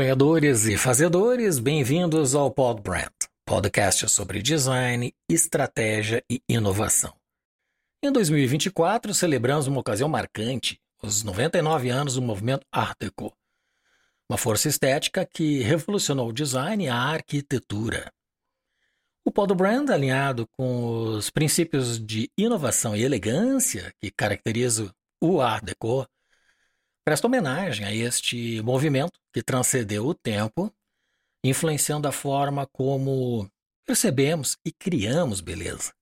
Sonhadores e fazedores, bem-vindos ao Pod Brand, podcast sobre design, estratégia e inovação. Em 2024, celebramos uma ocasião marcante, os 99 anos do movimento Art Deco, uma força estética que revolucionou o design e a arquitetura. O Pod Brand, alinhado com os princípios de inovação e elegância que caracterizam o Art Deco, presta homenagem a este movimento que transcendeu o tempo, influenciando a forma como percebemos e criamos beleza,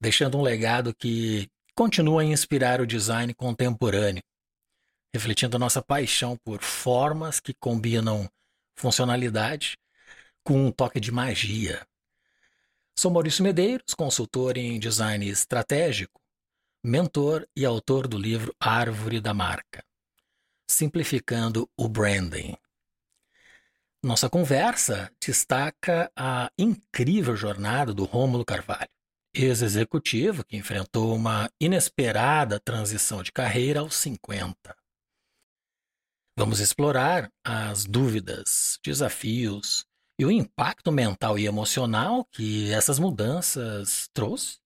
deixando um legado que continua a inspirar o design contemporâneo, refletindo nossa paixão por formas que combinam funcionalidade com um toque de magia. Sou Maurício Medeiros, consultor em design estratégico, mentor e autor do livro Árvore da Marca simplificando o branding. Nossa conversa destaca a incrível jornada do Rômulo Carvalho, ex-executivo que enfrentou uma inesperada transição de carreira aos 50. Vamos explorar as dúvidas, desafios e o impacto mental e emocional que essas mudanças trouxe,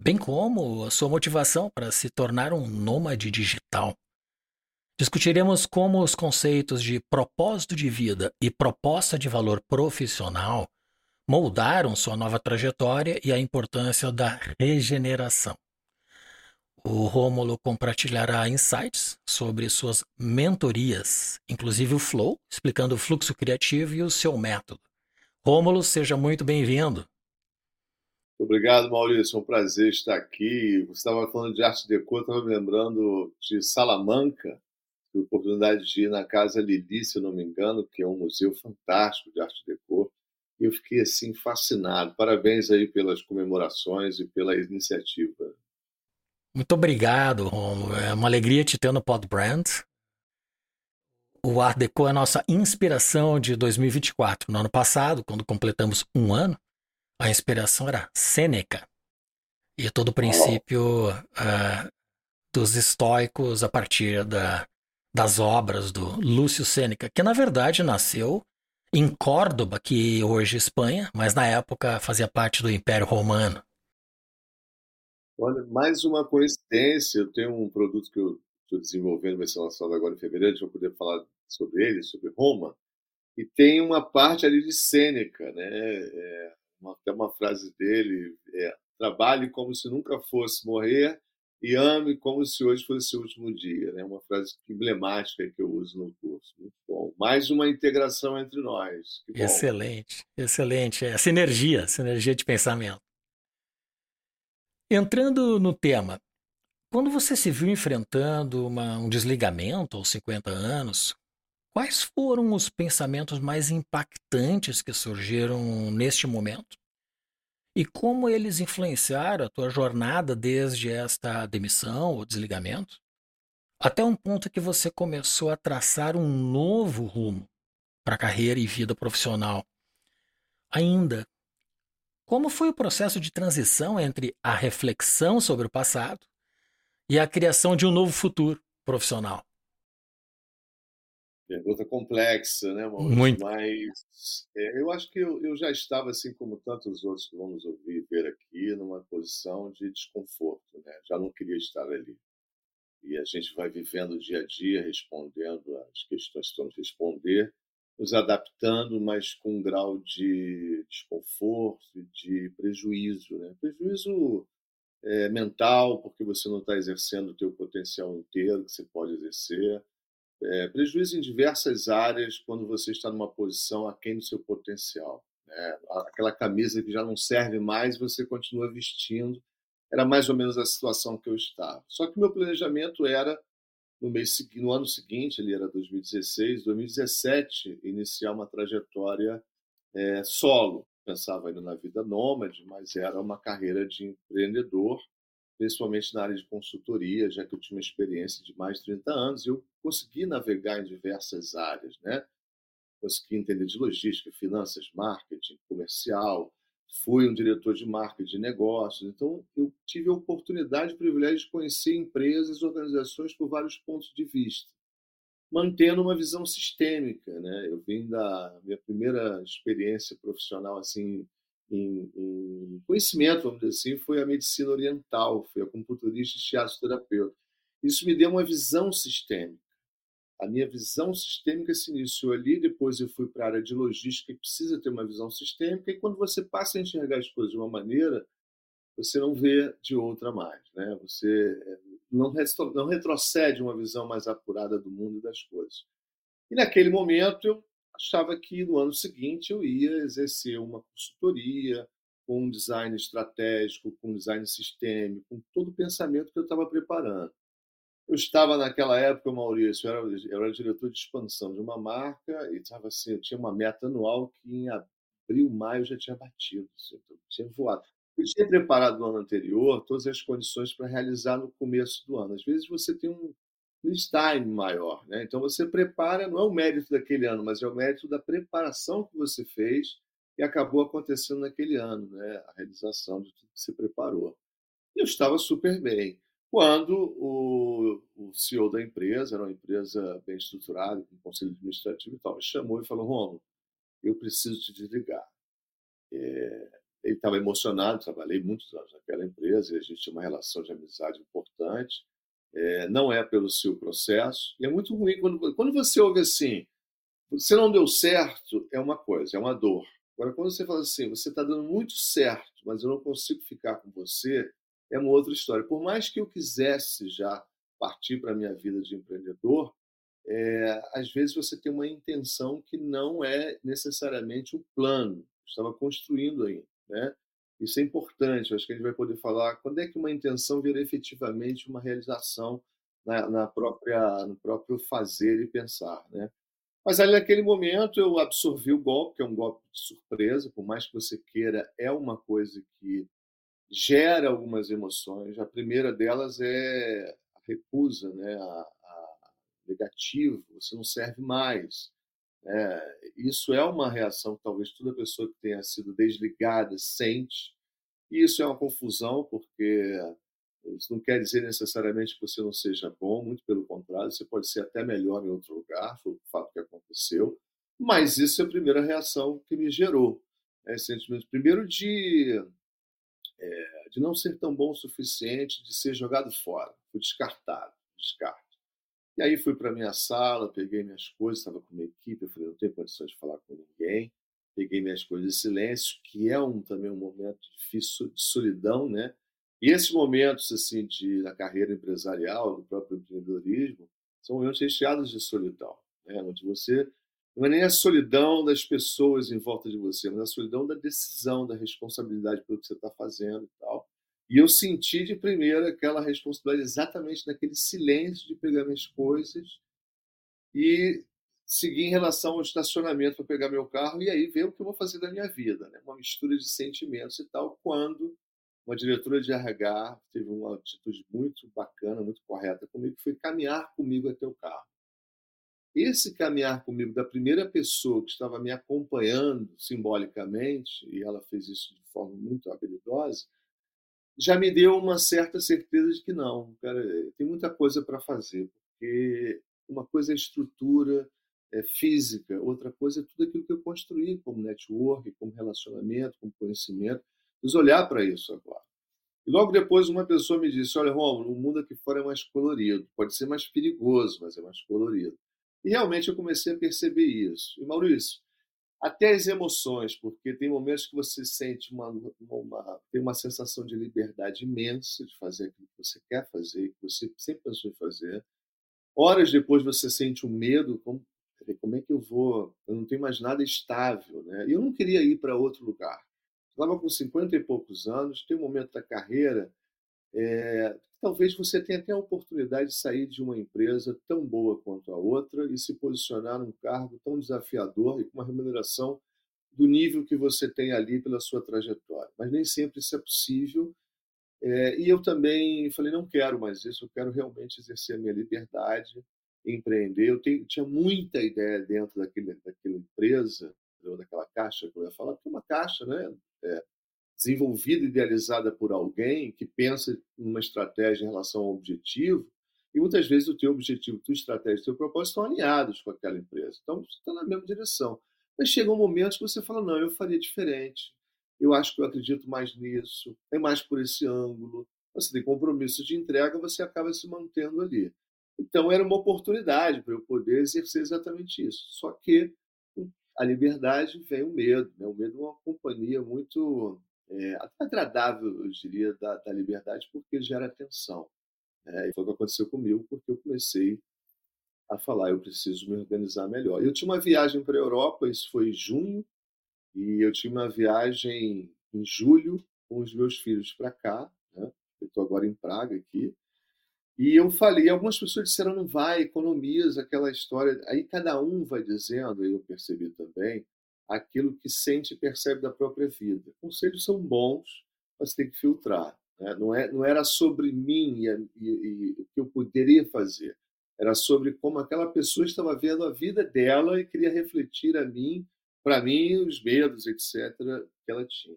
bem como a sua motivação para se tornar um nômade digital. Discutiremos como os conceitos de propósito de vida e proposta de valor profissional moldaram sua nova trajetória e a importância da regeneração. O Rômulo compartilhará insights sobre suas mentorias, inclusive o Flow, explicando o fluxo criativo e o seu método. Rômulo, seja muito bem-vindo. Obrigado, Maurício. É um prazer estar aqui. Você estava falando de arte deco, estava me lembrando de Salamanca, tive a oportunidade de ir na Casa Lili, se não me engano, que é um museu fantástico de arte deco, e eu fiquei assim fascinado. Parabéns aí pelas comemorações e pela iniciativa. Muito obrigado, Romulo. É uma alegria te ter no Pod Brand. O Art Deco é a nossa inspiração de 2024. No ano passado, quando completamos um ano, a inspiração era Sêneca. E todo o princípio uh, dos estoicos a partir da das obras do Lúcio Sêneca, que na verdade nasceu em Córdoba, que hoje é Espanha, mas na época fazia parte do Império Romano. Olha, mais uma coincidência, eu tenho um produto que eu estou desenvolvendo, vai ser lançado agora em fevereiro, a gente vai poder falar sobre ele, sobre Roma, e tem uma parte ali de Sêneca, né? É uma, até uma frase dele, é, trabalhe como se nunca fosse morrer e ame como se hoje fosse seu último dia. Né? Uma frase emblemática que eu uso no curso. Muito bom. Mais uma integração entre nós. Excelente, excelente. É, sinergia, sinergia de pensamento. Entrando no tema, quando você se viu enfrentando uma, um desligamento aos 50 anos, quais foram os pensamentos mais impactantes que surgiram neste momento? E como eles influenciaram a tua jornada desde esta demissão ou desligamento, até um ponto que você começou a traçar um novo rumo para a carreira e vida profissional. Ainda, como foi o processo de transição entre a reflexão sobre o passado e a criação de um novo futuro profissional? Pergunta complexa, né, Maurício? Muito. Mas é, eu acho que eu, eu, já estava, assim como tantos outros que vamos ouvir ver aqui, numa posição de desconforto, né? Já não queria estar ali. E a gente vai vivendo dia a dia, respondendo as questões que vamos responder, nos adaptando, mas com um grau de desconforto de prejuízo, né? Prejuízo é, mental, porque você não está exercendo o teu potencial inteiro que você pode exercer é, prejuízo em diversas áreas quando você está numa posição aquém do seu potencial. Né? Aquela camisa que já não serve mais, você continua vestindo. Era mais ou menos a situação que eu estava. Só que meu planejamento era, no, mês, no ano seguinte, ele era 2016, 2017, iniciar uma trajetória é, solo. Pensava ainda na vida nômade, mas era uma carreira de empreendedor principalmente na área de consultoria, já que eu tinha uma experiência de mais de 30 anos, eu consegui navegar em diversas áreas, né? Consegui entender de logística, finanças, marketing, comercial, fui um diretor de marketing de negócios, então eu tive a oportunidade e privilégio de conhecer empresas e organizações por vários pontos de vista. mantendo uma visão sistêmica, né? Eu vim da minha primeira experiência profissional assim em, em conhecimento, vamos dizer assim, foi a medicina oriental, foi a acupunturista e shiatsu-terapeuta. Isso me deu uma visão sistêmica. A minha visão sistêmica se iniciou ali, depois eu fui para a área de logística, que precisa ter uma visão sistêmica, e quando você passa a enxergar as coisas de uma maneira, você não vê de outra mais. Né? Você eh, não, retrocede uma visão mais apurada do mundo e das coisas. E naquele momento eu achava que no ano seguinte eu ia exercer uma consultoria com um design estratégico, com um design sistêmico, com todo o pensamento que eu estava preparando. Eu estava naquela época, Maurício, eu era, eu era diretor de expansão de uma marca e estava assim, eu tinha uma meta anual que em abril, maio já tinha batido, assim, tinha voado. Eu tinha preparado no ano anterior todas as condições para realizar no começo do ano. Às vezes você tem um time maior, né? Então você prepara, não é o mérito daquele ano, mas é o mérito da preparação que você fez e acabou acontecendo naquele ano, né? A realização de tudo que você preparou. E eu estava super bem. Quando o, o CEO da empresa, era uma empresa bem estruturada, com conselho administrativo e tal, me chamou e falou: Romulo, eu preciso te desligar. É, ele estava emocionado, trabalhei muitos anos naquela empresa e a gente tinha uma relação de amizade importante. É, não é pelo seu processo. E é muito ruim quando, quando você ouve assim: você não deu certo, é uma coisa, é uma dor. Agora, quando você fala assim, você está dando muito certo, mas eu não consigo ficar com você, é uma outra história. Por mais que eu quisesse já partir para a minha vida de empreendedor, é, às vezes você tem uma intenção que não é necessariamente um plano. Estava construindo ainda. Né? Isso é importante, acho que a gente vai poder falar quando é que uma intenção vira efetivamente uma realização na, na própria, no próprio fazer e pensar. Né? Mas ali naquele momento eu absorvi o golpe, que é um golpe de surpresa, por mais que você queira, é uma coisa que gera algumas emoções. A primeira delas é a recusa, né? a, a negativo, você não serve mais. É, isso é uma reação que talvez toda pessoa que tenha sido desligada sente. E isso é uma confusão, porque isso não quer dizer necessariamente que você não seja bom, muito pelo contrário, você pode ser até melhor em outro lugar, foi o fato que aconteceu. Mas isso é a primeira reação que me gerou. Né, sentimento, primeiro, de, é, de não ser tão bom o suficiente, de ser jogado fora, fui descartado. E aí fui para minha sala, peguei minhas coisas, estava com minha equipe, eu falei, não tenho condições de falar com ninguém. Peguei minhas coisas em silêncio, que é um, também um momento difícil de solidão, né? E esses momentos assim de na carreira empresarial, do próprio empreendedorismo, são momentos recheados de solidão, né? Onde você não é nem a solidão das pessoas em volta de você, mas a solidão da decisão, da responsabilidade pelo que você está fazendo e tal. E eu senti de primeira aquela responsabilidade exatamente naquele silêncio de pegar minhas coisas e seguir em relação ao estacionamento para pegar meu carro e aí ver o que eu vou fazer da minha vida. Né? Uma mistura de sentimentos e tal, quando uma diretora de RH teve uma atitude muito bacana, muito correta comigo, foi caminhar comigo até o carro. Esse caminhar comigo da primeira pessoa que estava me acompanhando simbolicamente, e ela fez isso de forma muito habilidosa, já me deu uma certa certeza de que não, cara, tem muita coisa para fazer, porque uma coisa é estrutura é física, outra coisa é tudo aquilo que eu construí como network, como relacionamento, como conhecimento. Vamos olhar para isso agora. E logo depois uma pessoa me disse: Olha, Romulo, o mundo aqui fora é mais colorido, pode ser mais perigoso, mas é mais colorido. E realmente eu comecei a perceber isso. E Maurício, até as emoções, porque tem momentos que você sente uma, uma, tem uma sensação de liberdade imensa de fazer aquilo que você quer fazer, que você sempre pensou em fazer. Horas depois você sente um medo, como, como é que eu vou? Eu não tenho mais nada estável, né? E eu não queria ir para outro lugar. Estava com 50 e poucos anos, tem um momento da carreira é, talvez você tenha até a oportunidade de sair de uma empresa tão boa quanto a outra e se posicionar num cargo tão desafiador e com uma remuneração do nível que você tem ali pela sua trajetória. Mas nem sempre isso é possível. É, e eu também falei, não quero mais isso, eu quero realmente exercer a minha liberdade, empreender. Eu tenho, tinha muita ideia dentro daquele, daquela empresa, daquela caixa que eu ia falar, porque é uma caixa, né? É, desenvolvida, idealizada por alguém que pensa numa estratégia em relação ao objetivo, E muitas vezes o teu objetivo, tua estratégia, teu propósito estão alinhados com aquela empresa. Então, você está na mesma direção. Mas chega um momento que você fala, não, eu faria diferente. Eu acho que eu acredito mais nisso. É mais por esse ângulo. Você tem compromisso de entrega, você acaba se mantendo ali. Então, era uma oportunidade para eu poder exercer exatamente isso. Só que a liberdade vem o medo. Né? O medo é uma companhia muito é, agradável, eu diria, da, da liberdade, porque gera tensão. É, e foi o que aconteceu comigo, porque eu comecei a falar, eu preciso me organizar melhor. Eu tinha uma viagem para a Europa, isso foi em junho, e eu tinha uma viagem em julho com os meus filhos para cá, né? eu estou agora em Praga aqui, e eu falei, algumas pessoas disseram, não vai, economiza aquela história. Aí cada um vai dizendo, e eu percebi também, aquilo que sente e percebe da própria vida. Conselhos são bons, mas tem que filtrar. Né? Não, é, não era sobre mim e, e, e, o que eu poderia fazer. Era sobre como aquela pessoa estava vendo a vida dela e queria refletir a mim, para mim, os medos, etc., que ela tinha.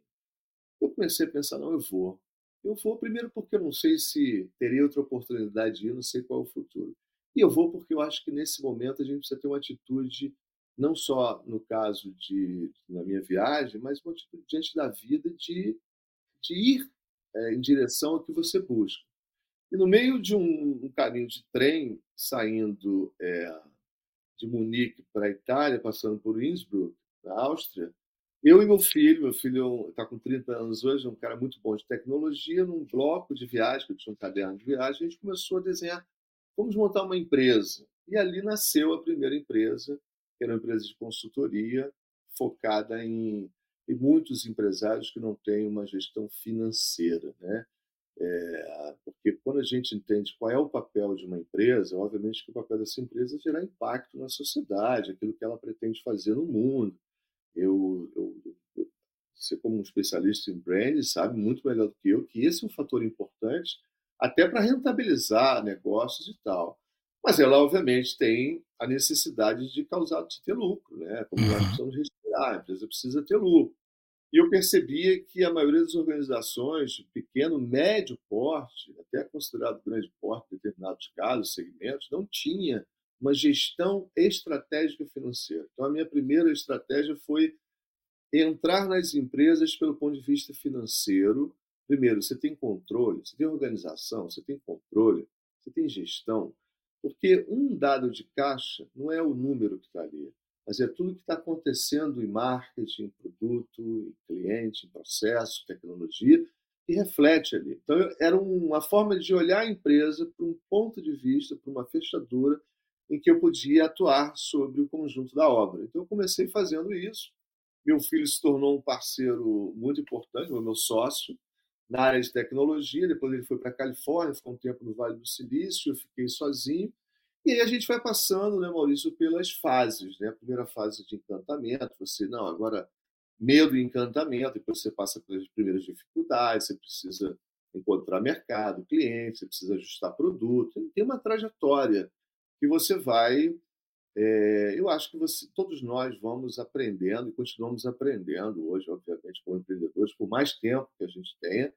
Eu comecei a pensar, não, eu vou. Eu vou primeiro porque eu não sei se teria outra oportunidade de ir, não sei qual é o futuro. E eu vou porque eu acho que nesse momento a gente precisa ter uma atitude, não só no caso de na minha viagem, mas diante da vida de, de ir é, em direção ao que você busca. E no meio de um, um caminho de trem saindo é, de Munique para a Itália, passando por Innsbruck, na Áustria, eu e meu filho, meu filho está com 30 anos hoje, é um cara muito bom de tecnologia, num bloco de viagem, que eu tinha um caderno de viagem, a gente começou a desenhar, vamos montar uma empresa. E ali nasceu a primeira empresa, que era uma empresa de consultoria focada em, em muitos empresários que não têm uma gestão financeira, né? É, porque quando a gente entende qual é o papel de uma empresa, obviamente que o papel dessa empresa é gerar impacto na sociedade, aquilo que ela pretende fazer no mundo. Eu, eu, eu, você, como um especialista em brand, sabe muito melhor do que eu que esse é um fator importante até para rentabilizar negócios e tal. Mas ela, obviamente, tem a necessidade de causar, de ter lucro, né? Como nós uhum. precisamos respirar, a empresa precisa ter lucro. E eu percebia que a maioria das organizações de pequeno, médio porte, até considerado grande porte em determinados casos, segmentos, não tinha uma gestão estratégica financeira. Então, a minha primeira estratégia foi entrar nas empresas pelo ponto de vista financeiro. Primeiro, você tem controle, você tem organização, você tem controle, você tem gestão. Porque um dado de caixa não é o número que está ali, mas é tudo que está acontecendo em marketing, em produto, em cliente, em processo, tecnologia, e reflete ali. Então, era uma forma de olhar a empresa para um ponto de vista, para uma fechadura em que eu podia atuar sobre o conjunto da obra. Então, eu comecei fazendo isso. Meu filho se tornou um parceiro muito importante, o meu sócio, na área de tecnologia. Depois ele foi para a Califórnia, ficou um tempo no Vale do Silício, eu fiquei sozinho. E aí a gente vai passando, né, Maurício, pelas fases. Né? A primeira fase de encantamento, você, não, agora medo e encantamento, depois você passa pelas primeiras dificuldades, você precisa encontrar mercado, cliente, você precisa ajustar produto. Tem uma trajetória que você vai. É, eu acho que você, todos nós vamos aprendendo e continuamos aprendendo hoje, obviamente, como empreendedores, por mais tempo que a gente tenha.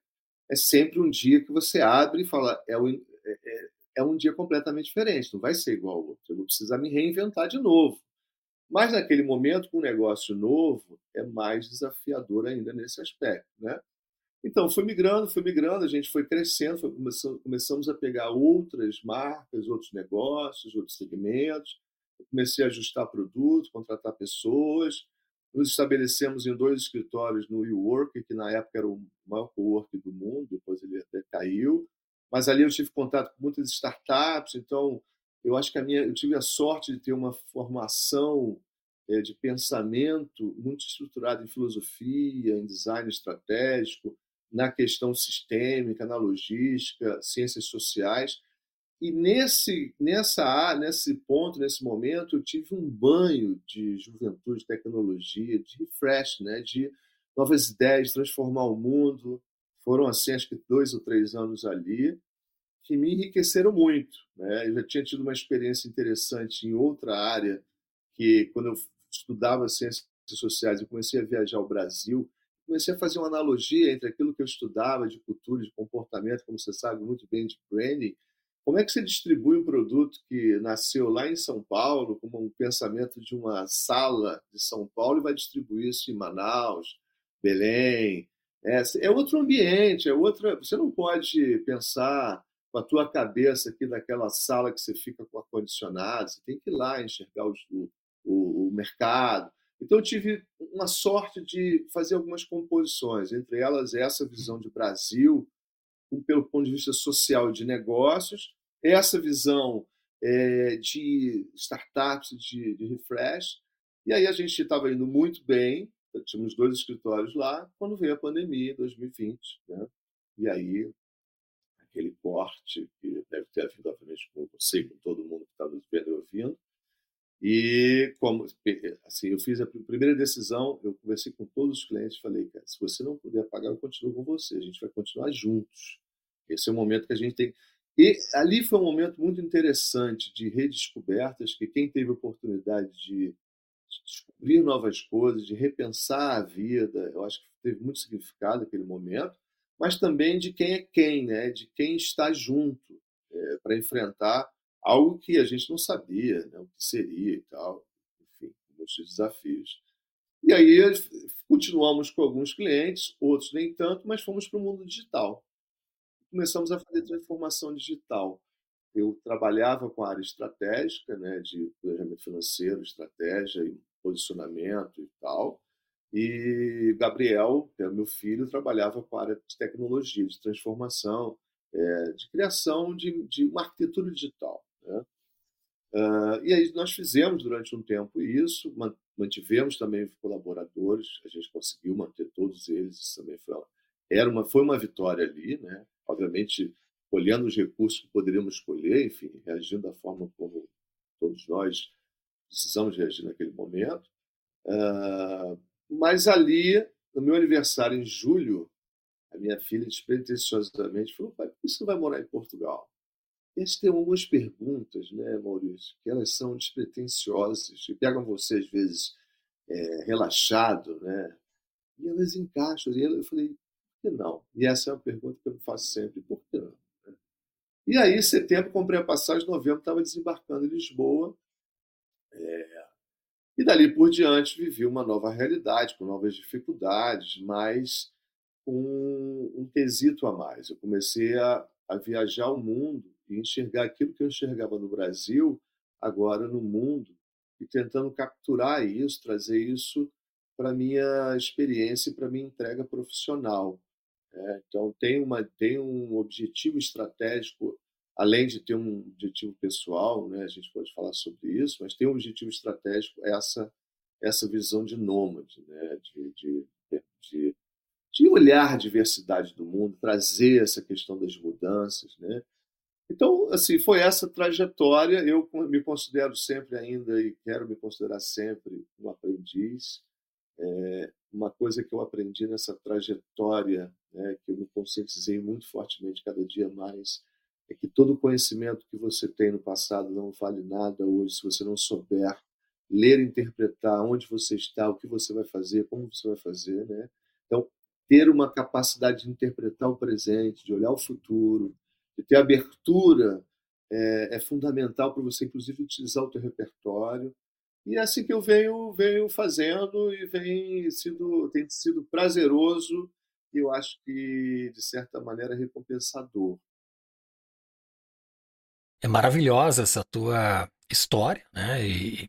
É sempre um dia que você abre e fala: é, o, é, é, é um dia completamente diferente, não vai ser igual ao outro. Eu vou precisar me reinventar de novo. Mas naquele momento, com um negócio novo, é mais desafiador ainda nesse aspecto, né? Então, foi migrando, foi migrando, a gente foi crescendo, foi começando, começamos a pegar outras marcas, outros negócios, outros segmentos. Comecei a ajustar produto, contratar pessoas. Nos estabelecemos em dois escritórios no WeWork, que na época era o maior co-work do mundo, depois ele até caiu. Mas ali eu tive contato com muitas startups, então eu acho que a minha, eu tive a sorte de ter uma formação é, de pensamento muito estruturada em filosofia, em design estratégico, na questão sistêmica, na logística, ciências sociais. E nesse, nessa, nesse ponto, nesse momento, eu tive um banho de juventude, de tecnologia, de refresh, né? de novas ideias, de transformar o mundo. Foram, assim, acho que dois ou três anos ali, que me enriqueceram muito. Né? Eu já tinha tido uma experiência interessante em outra área, que quando eu estudava ciências sociais, eu comecei a viajar ao Brasil comecei a fazer uma analogia entre aquilo que eu estudava de cultura, de comportamento, como você sabe muito bem, de branding, Como é que você distribui um produto que nasceu lá em São Paulo, com um pensamento de uma sala de São Paulo, e vai distribuir isso em Manaus, Belém? É, é outro ambiente, é outra. Você não pode pensar com a tua cabeça aqui naquela sala que você fica com ar-condicionado, você tem que ir lá enxergar os, o, o, o mercado. Então, eu tive uma sorte de fazer algumas composições, entre elas essa visão de Brasil, pelo ponto de vista social de negócios, essa visão é, de startups, de, de refresh. E aí a gente estava indo muito bem, tínhamos dois escritórios lá, quando veio a pandemia em 2020. Né? E aí, aquele corte, que deve ter havido, obviamente, com você, com todo mundo que está nos vendo e ouvindo. E como assim, eu fiz a primeira decisão, eu conversei com todos os clientes, falei, cara, se você não puder pagar, eu continuo com você, a gente vai continuar juntos. Esse é o momento que a gente tem. E ali foi um momento muito interessante de redescobertas, que quem teve oportunidade de descobrir novas coisas, de repensar a vida, eu acho que teve muito significado aquele momento, mas também de quem é quem, né? de quem está junto é, para enfrentar algo que a gente não sabia né? o que seria e tal, enfim, muitos desafios. E aí continuamos com alguns clientes, outros nem tanto, mas fomos para o mundo digital começamos a fazer transformação digital. Eu trabalhava com a área estratégica, né, de planejamento financeiro, estratégia e posicionamento e tal. E Gabriel, que é meu filho, trabalhava com a área de tecnologia, de transformação, é, de criação de, de uma arquitetura digital. Né? Uh, e aí nós fizemos durante um tempo isso, mantivemos também colaboradores, a gente conseguiu manter todos eles, isso também foi uma, era uma, foi uma vitória ali, né? Obviamente, olhando os recursos que poderíamos escolher, enfim, reagindo da forma como todos nós precisamos reagir naquele momento. Uh, mas ali, no meu aniversário, em julho, a minha filha despretensiosamente falou: pai, por que você vai morar em Portugal? E eles têm algumas perguntas, né, Maurício, que elas são despretensiosas e pegam você, às vezes, é, relaxado, né? E elas encaixam. E eu falei: que não? E essa é uma pergunta que eu faço sempre: por que não? E aí, em setembro, comprei a passagem, novembro estava desembarcando em Lisboa. É... E dali por diante vivi uma nova realidade, com novas dificuldades, mas com um quesito a mais. Eu comecei a, a viajar o mundo e enxergar aquilo que eu enxergava no Brasil, agora no mundo, e tentando capturar isso, trazer isso para minha experiência e para minha entrega profissional. É, então, tem, uma, tem um objetivo estratégico, além de ter um objetivo pessoal, né, a gente pode falar sobre isso, mas tem um objetivo estratégico, essa, essa visão de nômade, né, de, de, de, de olhar a diversidade do mundo, trazer essa questão das mudanças. Né? Então, assim, foi essa trajetória. Eu me considero sempre ainda, e quero me considerar sempre, um aprendiz. É, uma coisa que eu aprendi nessa trajetória, né, que eu me conscientizei muito fortemente cada dia mais, é que todo conhecimento que você tem no passado não vale nada hoje se você não souber ler, interpretar onde você está, o que você vai fazer, como você vai fazer, né? Então, ter uma capacidade de interpretar o presente, de olhar o futuro, de ter abertura é, é fundamental para você, inclusive, utilizar o teu repertório e é assim que eu venho, venho fazendo e vem sido, tem sido prazeroso e eu acho que, de certa maneira, recompensador. É maravilhosa essa tua história, né? E,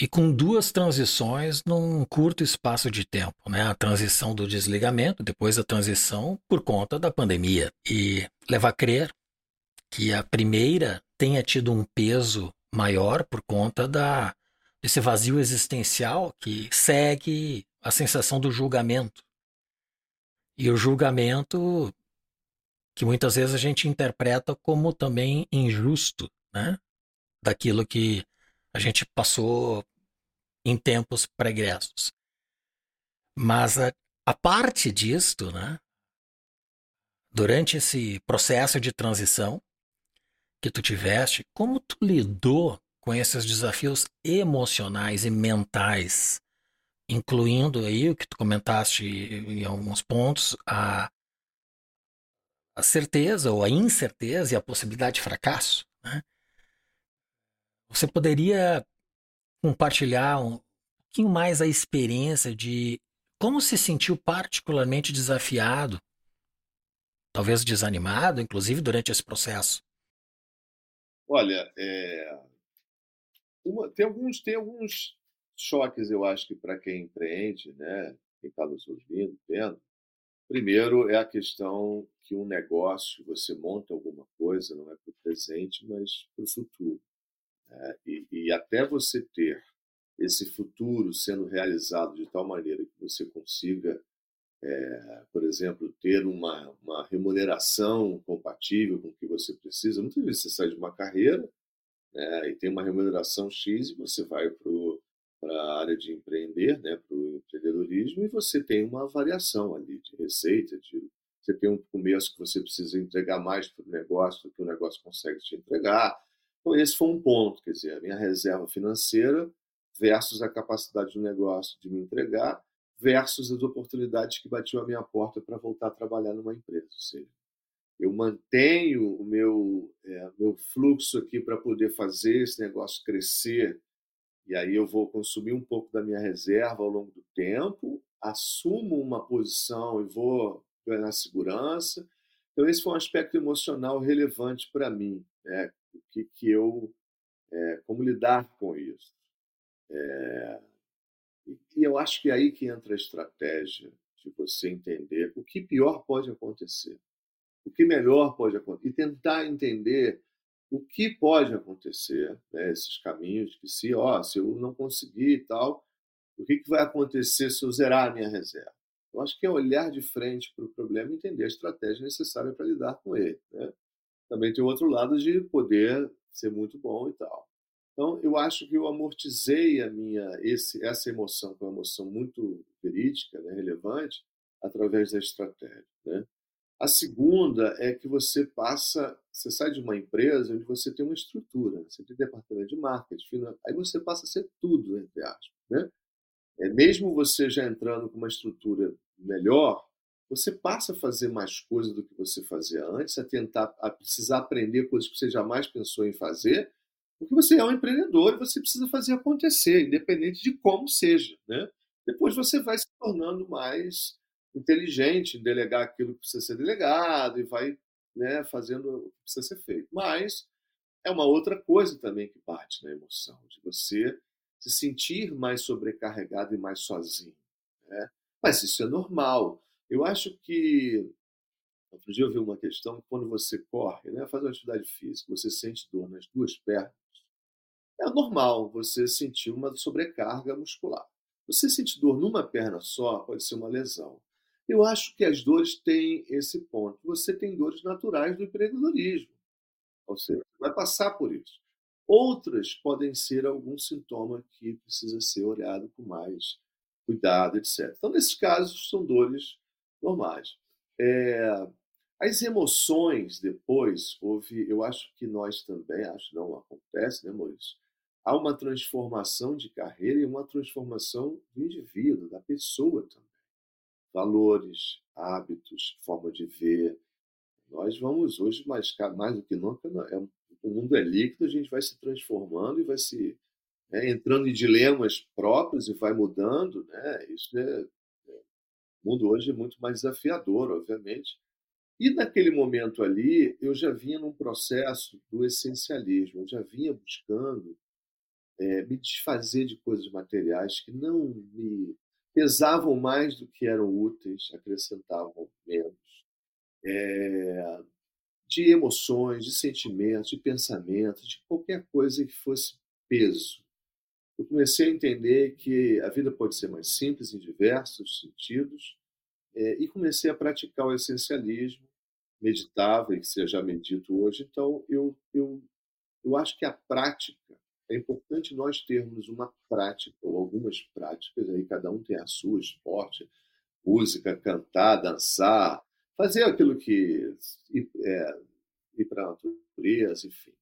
e com duas transições num curto espaço de tempo, né? A transição do desligamento, depois a transição por conta da pandemia. E leva a crer que a primeira tenha tido um peso maior por conta da desse vazio existencial que segue a sensação do julgamento. E o julgamento que muitas vezes a gente interpreta como também injusto, né? Daquilo que a gente passou em tempos pregressos. Mas a, a parte disto, né? Durante esse processo de transição, que tu tiveste, como tu lidou com esses desafios emocionais e mentais, incluindo aí o que tu comentaste em alguns pontos, a, a certeza ou a incerteza e a possibilidade de fracasso. Né? Você poderia compartilhar um pouquinho mais a experiência de como se sentiu particularmente desafiado, talvez desanimado, inclusive durante esse processo? Olha, é... Uma... tem, alguns, tem alguns choques, eu acho que para quem empreende, né? quem está nos ouvindo, vendo. Primeiro é a questão que um negócio, você monta alguma coisa, não é para o presente, mas para o futuro. Né? E, e até você ter esse futuro sendo realizado de tal maneira que você consiga, é, por exemplo, ter uma, uma remuneração compatível com o que você precisa. Muitas vezes você sai de uma carreira né, e tem uma remuneração X e você vai para a área de empreender, né, para o empreendedorismo, e você tem uma variação ali de receita, de, você tem um começo que você precisa entregar mais para o negócio do que o negócio consegue te entregar. Então, esse foi um ponto, quer dizer, a minha reserva financeira versus a capacidade do negócio de me entregar, versus as oportunidades que batiam à minha porta para voltar a trabalhar numa empresa. Ou seja, eu mantenho o meu, é, meu fluxo aqui para poder fazer esse negócio crescer, e aí eu vou consumir um pouco da minha reserva ao longo do tempo, assumo uma posição e vou ganhar segurança. Então, esse foi um aspecto emocional relevante para mim, né? o que, que eu, é, como lidar com isso. É, e eu acho que é aí que entra a estratégia de você entender o que pior pode acontecer, o que melhor pode acontecer, e tentar entender o que pode acontecer, né, esses caminhos que se, ó, se eu não conseguir e tal, o que, que vai acontecer se eu zerar a minha reserva? Eu acho que é olhar de frente para o problema e entender a estratégia necessária para lidar com ele. Né? Também tem o outro lado de poder ser muito bom e tal. Então, eu acho que eu amortizei a minha esse, essa emoção, que é uma emoção muito verídica, né, relevante, através da estratégia. Né? A segunda é que você passa, você sai de uma empresa onde você tem uma estrutura, você tem departamento de marketing, aí você passa a ser tudo, entre aspas. Né? É, mesmo você já entrando com uma estrutura melhor, você passa a fazer mais coisas do que você fazia antes, a tentar, a precisar aprender coisas que você jamais pensou em fazer, porque você é um empreendedor e você precisa fazer acontecer, independente de como seja. Né? Depois você vai se tornando mais inteligente em delegar aquilo que precisa ser delegado e vai né, fazendo o que precisa ser feito. Mas é uma outra coisa também que bate na emoção, de você se sentir mais sobrecarregado e mais sozinho. Né? Mas isso é normal. Eu acho que. Outro dia eu vi uma questão que quando você corre, né, faz uma atividade física, você sente dor nas duas pernas, é normal você sentir uma sobrecarga muscular. Você sentir dor numa perna só pode ser uma lesão. Eu acho que as dores têm esse ponto. Você tem dores naturais do empreendedorismo. Ou seja, vai passar por isso. Outras podem ser algum sintoma que precisa ser olhado com mais cuidado, etc. Então, nesses casos, são dores normais. É, as emoções depois, houve, eu acho que nós também, acho não acontece, né, Maurício? Há uma transformação de carreira e uma transformação do indivíduo, da pessoa também. Valores, hábitos, forma de ver. Nós vamos hoje, mais, mais do que nunca, é, o mundo é líquido, a gente vai se transformando e vai se né, entrando em dilemas próprios e vai mudando. Né? Isso é, é, o mundo hoje é muito mais desafiador, obviamente. E naquele momento ali, eu já vinha num processo do essencialismo, eu já vinha buscando é, me desfazer de coisas materiais que não me pesavam mais do que eram úteis, acrescentavam menos, é, de emoções, de sentimentos, de pensamentos, de qualquer coisa que fosse peso. Eu comecei a entender que a vida pode ser mais simples em diversos sentidos é, e comecei a praticar o essencialismo, meditava, e que seja medito hoje. Então, eu, eu, eu acho que a prática é importante nós termos uma prática, ou algumas práticas, aí cada um tem a sua, esporte, música, cantar, dançar, fazer aquilo que. É, ir para a natureza, enfim.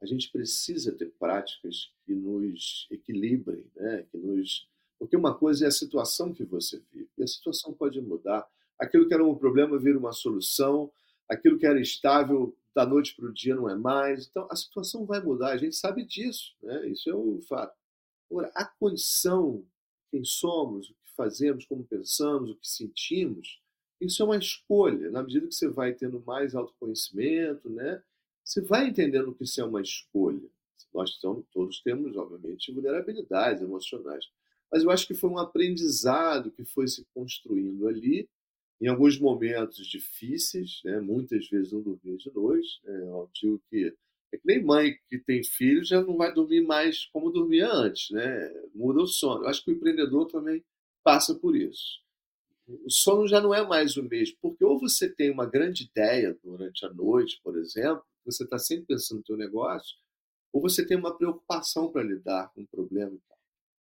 A gente precisa ter práticas que nos equilibrem, né? que nos. Porque uma coisa é a situação que você vive, e a situação pode mudar. Aquilo que era um problema vira uma solução, aquilo que era estável da noite para o dia não é mais. Então, a situação vai mudar, a gente sabe disso, né? isso é o fato. Agora, a condição, quem somos, o que fazemos, como pensamos, o que sentimos, isso é uma escolha. Na medida que você vai tendo mais autoconhecimento, né? você vai entendendo que isso é uma escolha. Nós todos temos, obviamente, vulnerabilidades emocionais. Mas eu acho que foi um aprendizado que foi se construindo ali em alguns momentos difíceis, né? muitas vezes não dormia de noite. Né? Eu digo que é que nem mãe que tem filhos já não vai dormir mais como dormia antes, né? muda o sono. Eu acho que o empreendedor também passa por isso. O sono já não é mais o mesmo, porque ou você tem uma grande ideia durante a noite, por exemplo, você está sempre pensando no seu negócio, ou você tem uma preocupação para lidar com o problema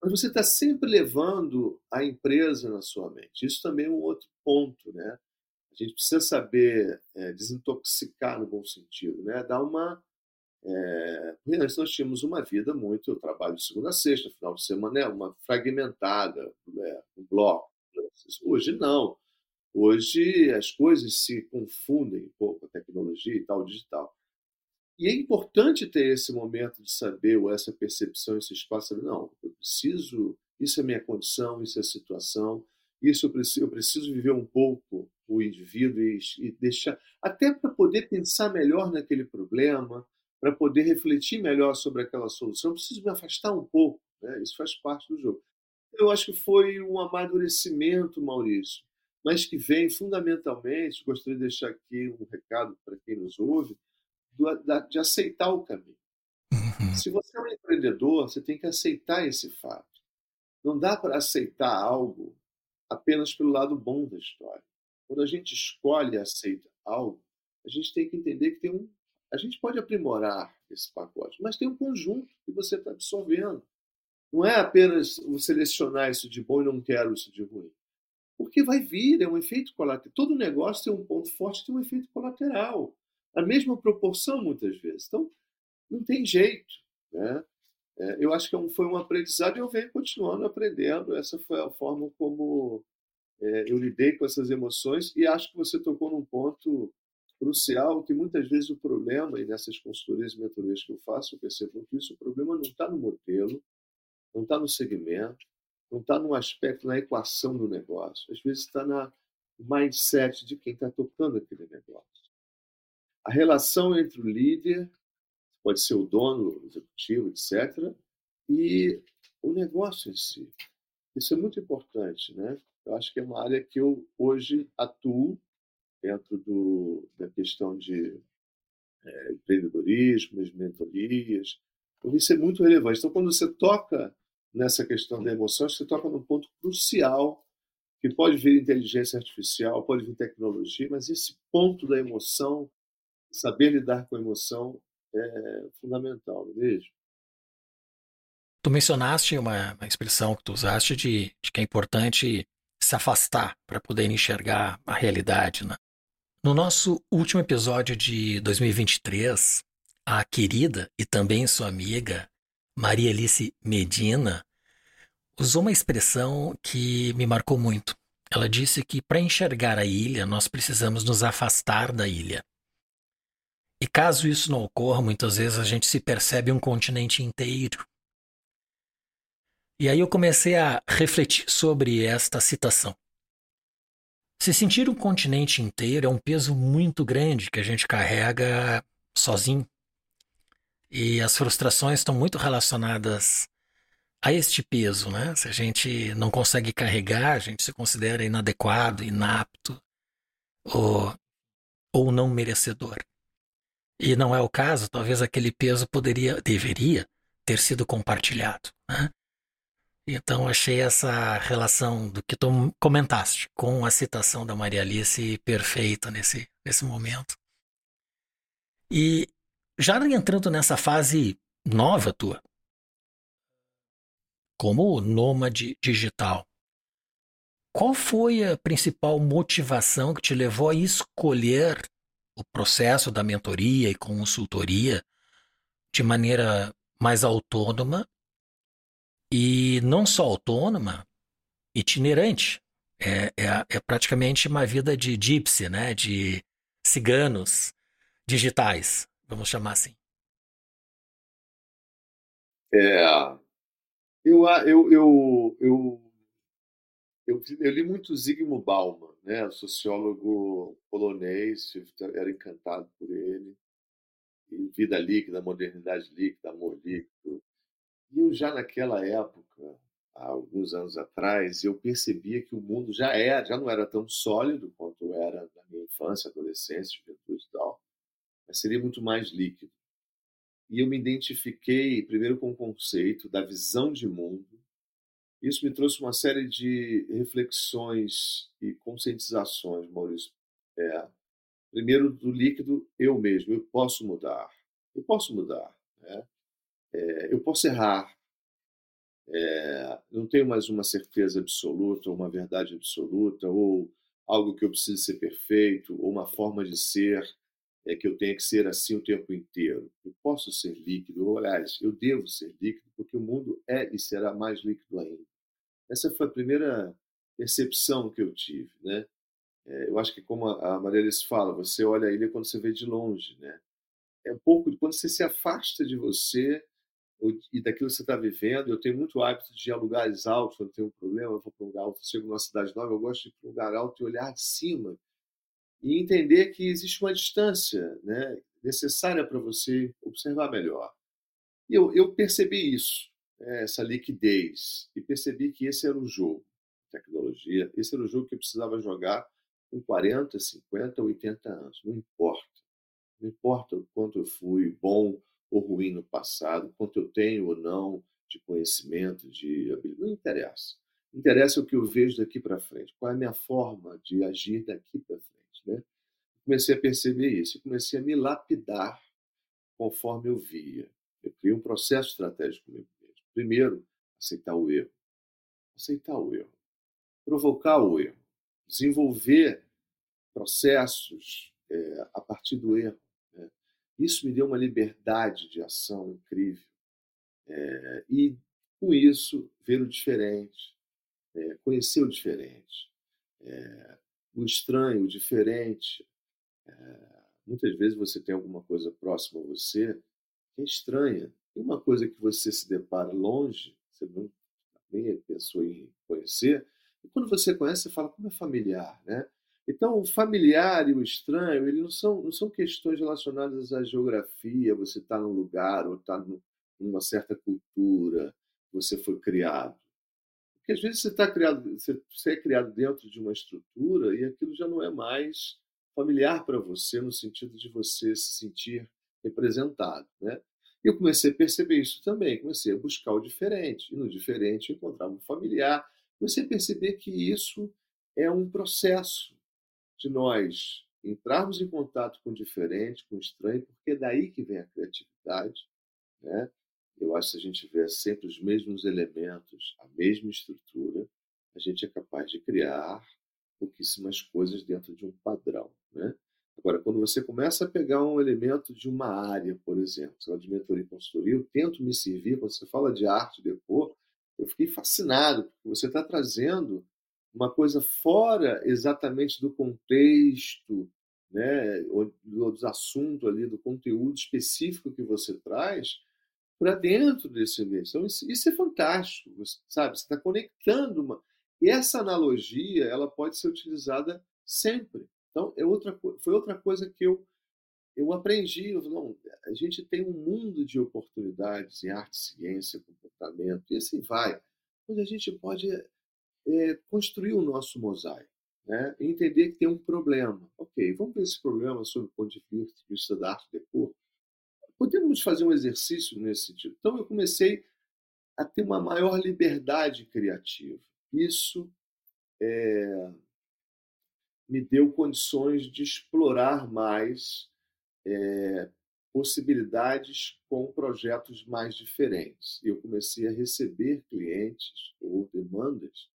mas você está sempre levando a empresa na sua mente. Isso também é um outro ponto, né? A gente precisa saber é, desintoxicar no bom sentido, né? Dar uma é, antes nós tínhamos uma vida muito, eu trabalho de segunda a sexta, final de semana é uma fragmentada, né, um bloco. Hoje não. Hoje as coisas se confundem um pouco, a tecnologia e tal, digital. E é importante ter esse momento de saber, ou essa percepção, esse espaço, não, eu preciso, isso é minha condição, isso é a situação, isso eu preciso, eu preciso viver um pouco o indivíduo e, e deixar, até para poder pensar melhor naquele problema, para poder refletir melhor sobre aquela solução, eu preciso me afastar um pouco, né? isso faz parte do jogo. Eu acho que foi um amadurecimento, Maurício, mas que vem fundamentalmente, gostaria de deixar aqui um recado para quem nos ouve, de aceitar o caminho. Uhum. Se você é um empreendedor, você tem que aceitar esse fato. Não dá para aceitar algo apenas pelo lado bom da história. Quando a gente escolhe e aceita algo, a gente tem que entender que tem um. A gente pode aprimorar esse pacote, mas tem um conjunto que você está absorvendo. Não é apenas selecionar isso de bom e não quero isso de ruim. Porque vai vir, é um efeito colateral. Todo negócio tem um ponto forte, tem um efeito colateral a mesma proporção muitas vezes. Então, não tem jeito. Né? É, eu acho que é foi um aprendizado e eu venho continuando aprendendo. Essa foi a forma como é, eu lidei com essas emoções e acho que você tocou num ponto crucial que muitas vezes o problema, e nessas consultorias e mentorias que eu faço, eu percebo muito isso, o problema não está no modelo, não está no segmento, não está no aspecto, na equação do negócio. Às vezes está na mindset de quem está tocando aquele negócio a relação entre o líder, pode ser o dono, o executivo, etc., e o negócio em si. Isso é muito importante, né? Eu acho que é uma área que eu hoje atuo dentro do, da questão de é, empreendedorismo, as mentorias. Então, isso é muito relevante. Então, quando você toca nessa questão da emoção, você toca num ponto crucial que pode vir inteligência artificial, pode vir tecnologia, mas esse ponto da emoção saber lidar com a emoção é fundamental, não é mesmo? Tu mencionaste uma, uma expressão que tu usaste de, de, que é importante se afastar para poder enxergar a realidade. Né? No nosso último episódio de 2023, a querida e também sua amiga Maria Alice Medina usou uma expressão que me marcou muito. Ela disse que para enxergar a ilha, nós precisamos nos afastar da ilha. E caso isso não ocorra, muitas vezes a gente se percebe um continente inteiro. E aí eu comecei a refletir sobre esta citação. Se sentir um continente inteiro é um peso muito grande que a gente carrega sozinho. E as frustrações estão muito relacionadas a este peso, né? Se a gente não consegue carregar, a gente se considera inadequado, inapto ou, ou não merecedor e não é o caso, talvez aquele peso poderia, deveria ter sido compartilhado. Né? Então achei essa relação do que tu comentaste com a citação da Maria Alice perfeita nesse, nesse momento. E já entrando nessa fase nova tua, como nômade digital, qual foi a principal motivação que te levou a escolher o processo da mentoria e consultoria de maneira mais autônoma e não só autônoma, itinerante. É, é, é praticamente uma vida de gypsy, né? de ciganos digitais, vamos chamar assim. É, eu, eu, eu, eu, eu, eu li muito Zygmunt Bauman, né, sociólogo polonês, era encantado por ele. E vida líquida, modernidade líquida, amor líquido. E eu já naquela época, há alguns anos atrás, eu percebia que o mundo já era, já não era tão sólido quanto era na minha infância, adolescência, juventude e tal, mas seria muito mais líquido. E eu me identifiquei primeiro com o conceito da visão de mundo. Isso me trouxe uma série de reflexões e conscientizações, Maurício. É, primeiro, do líquido, eu mesmo, eu posso mudar. Eu posso mudar. Né? É, eu posso errar. É, não tenho mais uma certeza absoluta, uma verdade absoluta, ou algo que eu preciso ser perfeito, ou uma forma de ser é que eu tenha que ser assim o tempo inteiro. Eu posso ser líquido, ou, aliás, eu devo ser líquido, porque o mundo é e será mais líquido ainda. Essa foi a primeira percepção que eu tive, né? É, eu acho que como a Maria Alice fala, você olha a ilha quando você vê de longe, né? É um pouco quando você se afasta de você e daquilo que você está vivendo. Eu tenho muito hábito de ir a lugares altos quando tenho um problema, eu vou para um lugar alto, chego numa cidade nova, eu gosto de ir para um lugar alto e olhar de cima e entender que existe uma distância né, necessária para você observar melhor. E eu, eu percebi isso, essa liquidez, e percebi que esse era o jogo, tecnologia, esse era o jogo que eu precisava jogar com 40, 50, 80 anos, não importa. Não importa o quanto eu fui bom ou ruim no passado, quanto eu tenho ou não de conhecimento, de habilidade, não interessa. Interessa o que eu vejo daqui para frente, qual é a minha forma de agir daqui para frente. Né? Comecei a perceber isso comecei a me lapidar conforme eu via. Eu criei um processo estratégico comigo. Primeiro, aceitar o erro. Aceitar o erro. Provocar o erro. Desenvolver processos é, a partir do erro. Né? Isso me deu uma liberdade de ação incrível. É, e, com isso, ver o diferente, é, conhecer o diferente, é, o estranho, o diferente. É, muitas vezes você tem alguma coisa próxima a você que é estranha. E uma coisa que você se depara longe, você não, nem pensou em conhecer, e quando você conhece, você fala como é familiar, né? Então, o familiar e o estranho, eles não são, não são questões relacionadas à geografia, você está num lugar ou está numa certa cultura, você foi criado. Porque às vezes você está criado, você é criado dentro de uma estrutura e aquilo já não é mais familiar para você no sentido de você se sentir representado, né? E eu comecei a perceber isso também, comecei a buscar o diferente, e no diferente eu encontrava um familiar, comecei a perceber que isso é um processo de nós entrarmos em contato com o diferente, com o estranho, porque é daí que vem a criatividade, né? Eu acho que se a gente tiver sempre os mesmos elementos, a mesma estrutura, a gente é capaz de criar pouquíssimas coisas dentro de um padrão. Né? Agora, quando você começa a pegar um elemento de uma área, por exemplo, de mentoria e consultoria, eu tento me servir, quando você fala de arte, de cor, eu fiquei fascinado, porque você está trazendo uma coisa fora exatamente do contexto, né, dos assuntos ali, do conteúdo específico que você traz, para dentro desse ambiente. Então, isso, isso é fantástico, você, sabe? Você está conectando uma. E essa analogia ela pode ser utilizada sempre. Então, é outra, foi outra coisa que eu, eu aprendi. Eu, não, a gente tem um mundo de oportunidades em arte, ciência, comportamento, e assim vai, onde a gente pode é, construir o nosso mosaico. Né? Entender que tem um problema. Ok, vamos ver esse problema sob o ponto de vista da arte de cor Podemos fazer um exercício nesse sentido. Então, eu comecei a ter uma maior liberdade criativa. Isso é, me deu condições de explorar mais é, possibilidades com projetos mais diferentes. Eu comecei a receber clientes ou demandas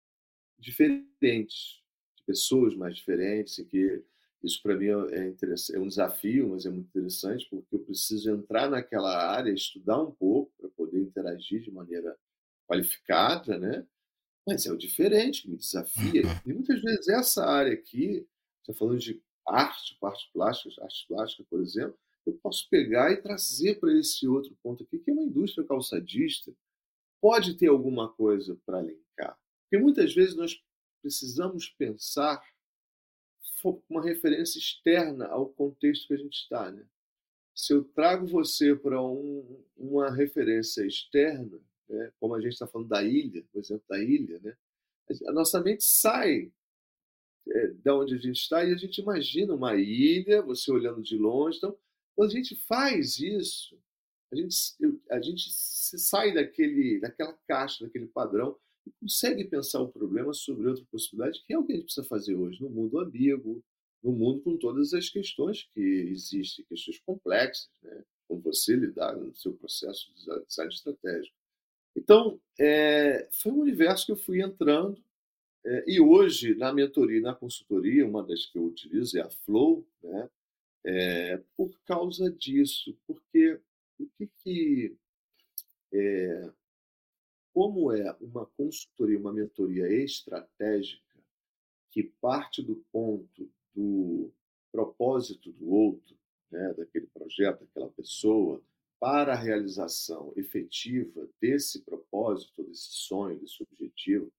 diferentes, de pessoas mais diferentes, em que isso para mim é, é, um desafio, mas é muito interessante, porque eu preciso entrar naquela área, estudar um pouco para poder interagir de maneira qualificada, né? Mas é o diferente, me desafia. Uhum. E muitas vezes essa área aqui, você falando de arte, parte plástica, arte plástica, por exemplo, eu posso pegar e trazer para esse outro ponto aqui, que é uma indústria calçadista. Pode ter alguma coisa para linkar. Porque muitas vezes nós precisamos pensar uma referência externa ao contexto que a gente está. Né? Se eu trago você para um, uma referência externa, né, como a gente está falando da ilha, por exemplo, da ilha, né, a nossa mente sai é, da onde a gente está e a gente imagina uma ilha, você olhando de longe. Então, quando a gente faz isso, a gente, a gente sai daquele, daquela caixa, daquele padrão e consegue pensar o problema sobre outra possibilidade, que é o que a gente precisa fazer hoje no mundo ambíguo, no mundo com todas as questões que existem, questões complexas, né? como você lidar no seu processo de design estratégico. Então, é, foi um universo que eu fui entrando, é, e hoje, na mentoria e na consultoria, uma das que eu utilizo é a Flow, né? É, por causa disso, porque o que, que é, como é uma consultoria, uma mentoria estratégica que parte do ponto do propósito do outro, né, daquele projeto, daquela pessoa, para a realização efetiva desse propósito, desse sonho, desse objetivo,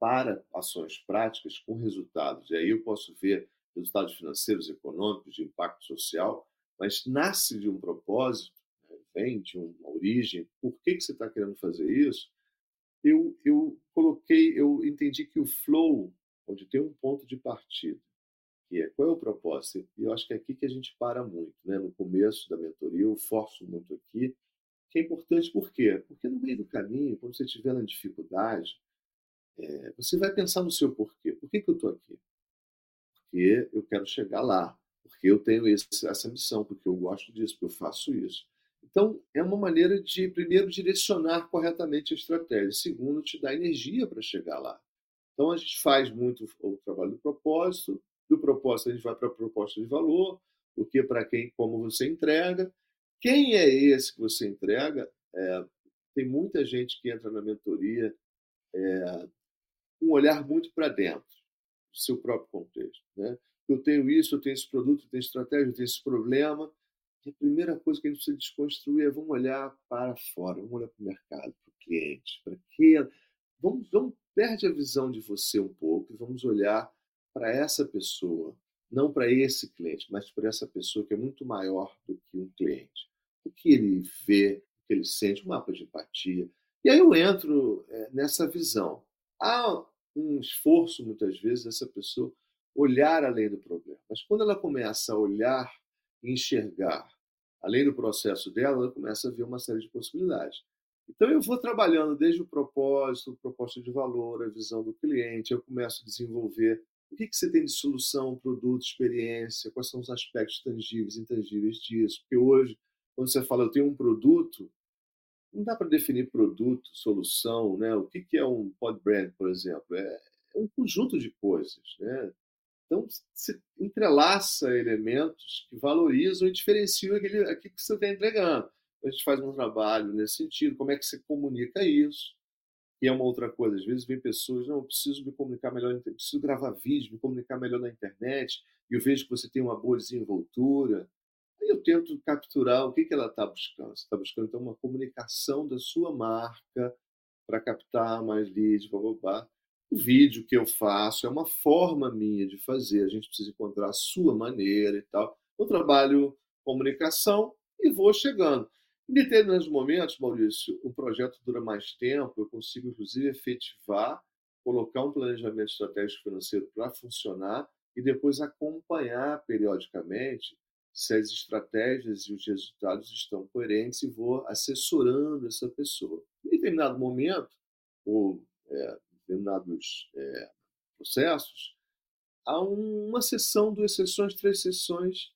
para ações práticas com resultados. E aí eu posso ver resultados financeiros, econômicos, de impacto social, mas nasce de um propósito, né, vem de uma origem. Por que, que você está querendo fazer isso? Eu, eu coloquei, eu entendi que o flow, onde tem um ponto de partida, é qual é o propósito? E eu acho que é aqui que a gente para muito, né? No começo da mentoria, eu forço muito aqui, que é importante por quê? Porque no meio do caminho, quando você estiver na dificuldade, é, você vai pensar no seu porquê. Por que, que eu estou aqui? Porque eu quero chegar lá, porque eu tenho esse, essa missão, porque eu gosto disso, porque eu faço isso. Então, é uma maneira de, primeiro, direcionar corretamente a estratégia, segundo, te dar energia para chegar lá. Então, a gente faz muito o trabalho do propósito, do propósito, a gente vai para a proposta de valor, porque para quem, como você entrega. Quem é esse que você entrega? É, tem muita gente que entra na mentoria é, um olhar muito para dentro do seu próprio contexto. Né? Eu tenho isso, eu tenho esse produto, eu tenho estratégia, eu tenho esse problema. E a primeira coisa que a gente precisa desconstruir é vamos olhar para fora, vamos olhar para o mercado, para o cliente, para que vamos, vamos perde a visão de você um pouco e vamos olhar para essa pessoa, não para esse cliente, mas para essa pessoa que é muito maior do que um cliente. O que ele vê, o que ele sente, um mapa de empatia. E aí eu entro é, nessa visão. Há um esforço, muitas vezes, dessa pessoa olhar além do problema. Mas quando ela começa a olhar e enxergar além do processo dela, ela começa a ver uma série de possibilidades. Então eu vou trabalhando desde o propósito, proposta de valor, a visão do cliente, eu começo a desenvolver o que, que você tem de solução, produto, experiência? Quais são os aspectos tangíveis e intangíveis disso? Porque hoje, quando você fala, eu tenho um produto, não dá para definir produto, solução, né? O que, que é um pod brand, por exemplo? É, é um conjunto de coisas, né? Então, se entrelaça elementos que valorizam e diferenciam aquele, aquilo que você está entregando. A gente faz um trabalho nesse sentido, como é que você comunica isso, e é uma outra coisa. Às vezes vem pessoas, não, eu preciso me comunicar melhor, preciso gravar vídeo, me comunicar melhor na internet, e eu vejo que você tem uma boa desenvoltura. Aí eu tento capturar o que, que ela está buscando. Você está buscando, então, uma comunicação da sua marca para captar mais leads, blá, blá, blá. O vídeo que eu faço é uma forma minha de fazer, a gente precisa encontrar a sua maneira e tal. Eu trabalho comunicação e vou chegando. Em determinados momentos, Maurício, o projeto dura mais tempo, eu consigo, inclusive, efetivar, colocar um planejamento estratégico financeiro para funcionar e depois acompanhar periodicamente se as estratégias e os resultados estão coerentes e vou assessorando essa pessoa. Em determinado momento, ou é, determinados é, processos, há uma sessão, duas sessões, três sessões,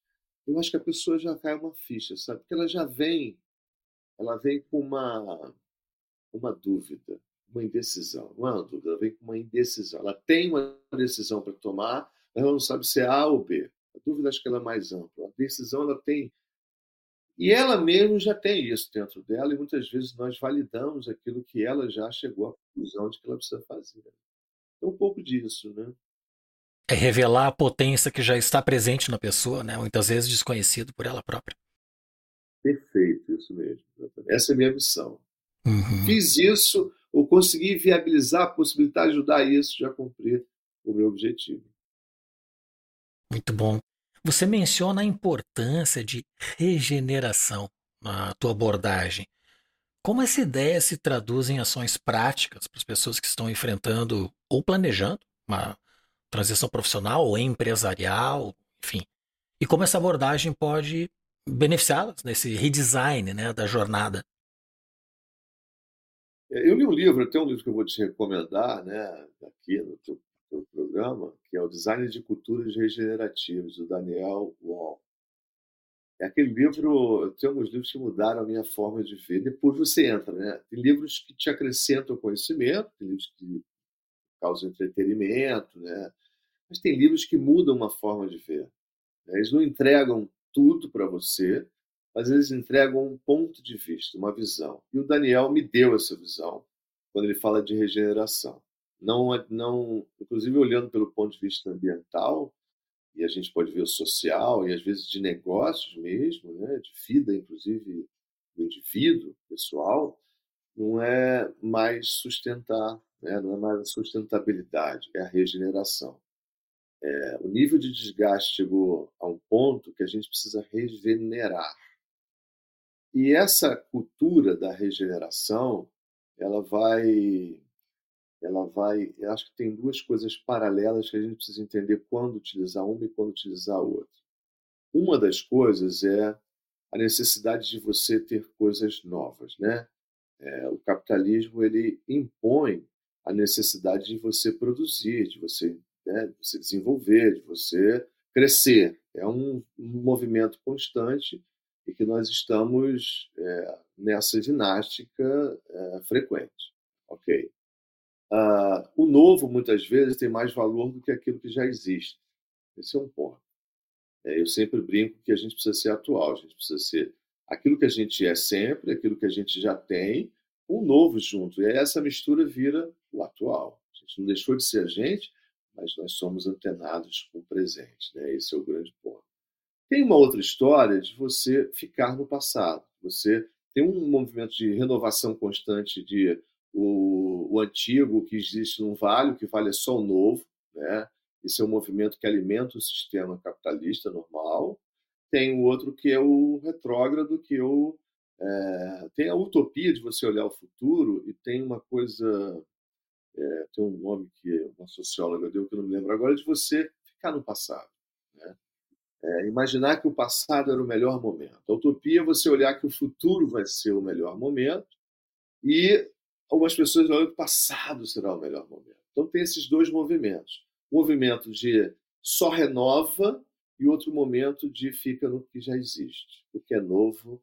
eu acho que a pessoa já cai uma ficha, sabe? Porque ela já vem ela vem com uma, uma dúvida, uma indecisão. Não é uma dúvida, ela vem com uma indecisão. Ela tem uma decisão para tomar, mas ela não sabe se é A ou B. A dúvida acho que ela é mais ampla. A decisão ela tem. E ela mesmo já tem isso dentro dela, e muitas vezes nós validamos aquilo que ela já chegou à conclusão de que ela precisa fazer. É um pouco disso, né? É revelar a potência que já está presente na pessoa, né? muitas vezes desconhecido por ela própria. Perfeito, isso mesmo. Essa é a minha missão. Uhum. Fiz isso, ou consegui viabilizar a possibilidade de ajudar isso, já cumprir o meu objetivo. Muito bom. Você menciona a importância de regeneração na tua abordagem. Como essa ideia se traduz em ações práticas para as pessoas que estão enfrentando ou planejando uma transição profissional ou empresarial, enfim. E como essa abordagem pode beneficiá-las nesse redesign né, da jornada. É, eu li um livro, tem um livro que eu vou te recomendar né, aqui no teu, teu programa, que é o Design de Culturas Regenerativas, do Daniel Wall. É aquele livro, tem alguns livros que mudaram a minha forma de ver. Depois você entra, né? Tem livros que te acrescentam conhecimento, tem livros que causam entretenimento, né? Mas tem livros que mudam uma forma de ver. Né? Eles não entregam tudo para você, mas eles entregam um ponto de vista, uma visão. E o Daniel me deu essa visão quando ele fala de regeneração. Não, é, não, inclusive olhando pelo ponto de vista ambiental, e a gente pode ver o social e às vezes de negócios mesmo, né, de vida, inclusive do indivíduo pessoal, não é mais sustentar, né, não é mais a sustentabilidade, é a regeneração. É, o nível de desgaste chegou a um ponto que a gente precisa regenerar. E essa cultura da regeneração, ela vai ela vai, eu acho que tem duas coisas paralelas que a gente precisa entender quando utilizar uma e quando utilizar a outra. Uma das coisas é a necessidade de você ter coisas novas, né? É, o capitalismo ele impõe a necessidade de você produzir, de você, né, de você desenvolver, de você crescer. É um, movimento constante e que nós estamos é, nessa ginástica é, frequente. Ok. Uh, o novo, muitas vezes, tem mais valor do que aquilo que já existe. Esse é um ponto. É, eu sempre brinco que a gente precisa ser atual, a gente precisa ser aquilo que a gente é sempre, aquilo que a gente já tem, um novo junto. E aí essa mistura vira o atual. A gente não deixou de ser a gente, mas nós somos antenados com o presente. Né? Esse é o grande ponto. Tem uma outra história de você ficar no passado. Você tem um movimento de renovação constante de o, o antigo que existe não vale, o que vale é só o novo. Né? Esse é um movimento que alimenta o sistema capitalista normal. Tem o outro que é o retrógrado, que o, é, tem a utopia de você olhar o futuro e tem uma coisa, é, tem um nome que uma socióloga deu que eu não me lembro agora, de você ficar no passado. Né? É, imaginar que o passado era o melhor momento. A utopia é você olhar que o futuro vai ser o melhor momento e algumas pessoas olham que o passado será o melhor momento. Então tem esses dois movimentos. Um movimento de só renova e outro momento de fica no que já existe. O que é novo,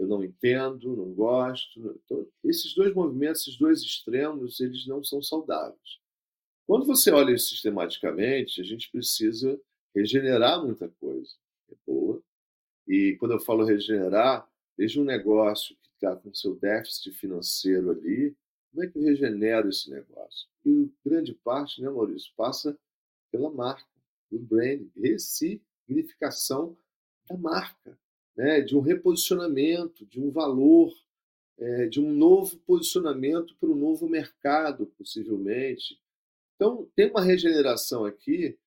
eu não entendo, não gosto. Então, esses dois movimentos, esses dois extremos, eles não são saudáveis. Quando você olha sistematicamente, a gente precisa regenerar muita coisa. É boa. E quando eu falo regenerar, veja um negócio que está com seu déficit financeiro ali, como é que eu regenero esse negócio? E grande parte, né, Maurício, passa pela marca, do brand, ressignificação da marca, né, de um reposicionamento, de um valor, é, de um novo posicionamento para um novo mercado, possivelmente. Então, tem uma regeneração aqui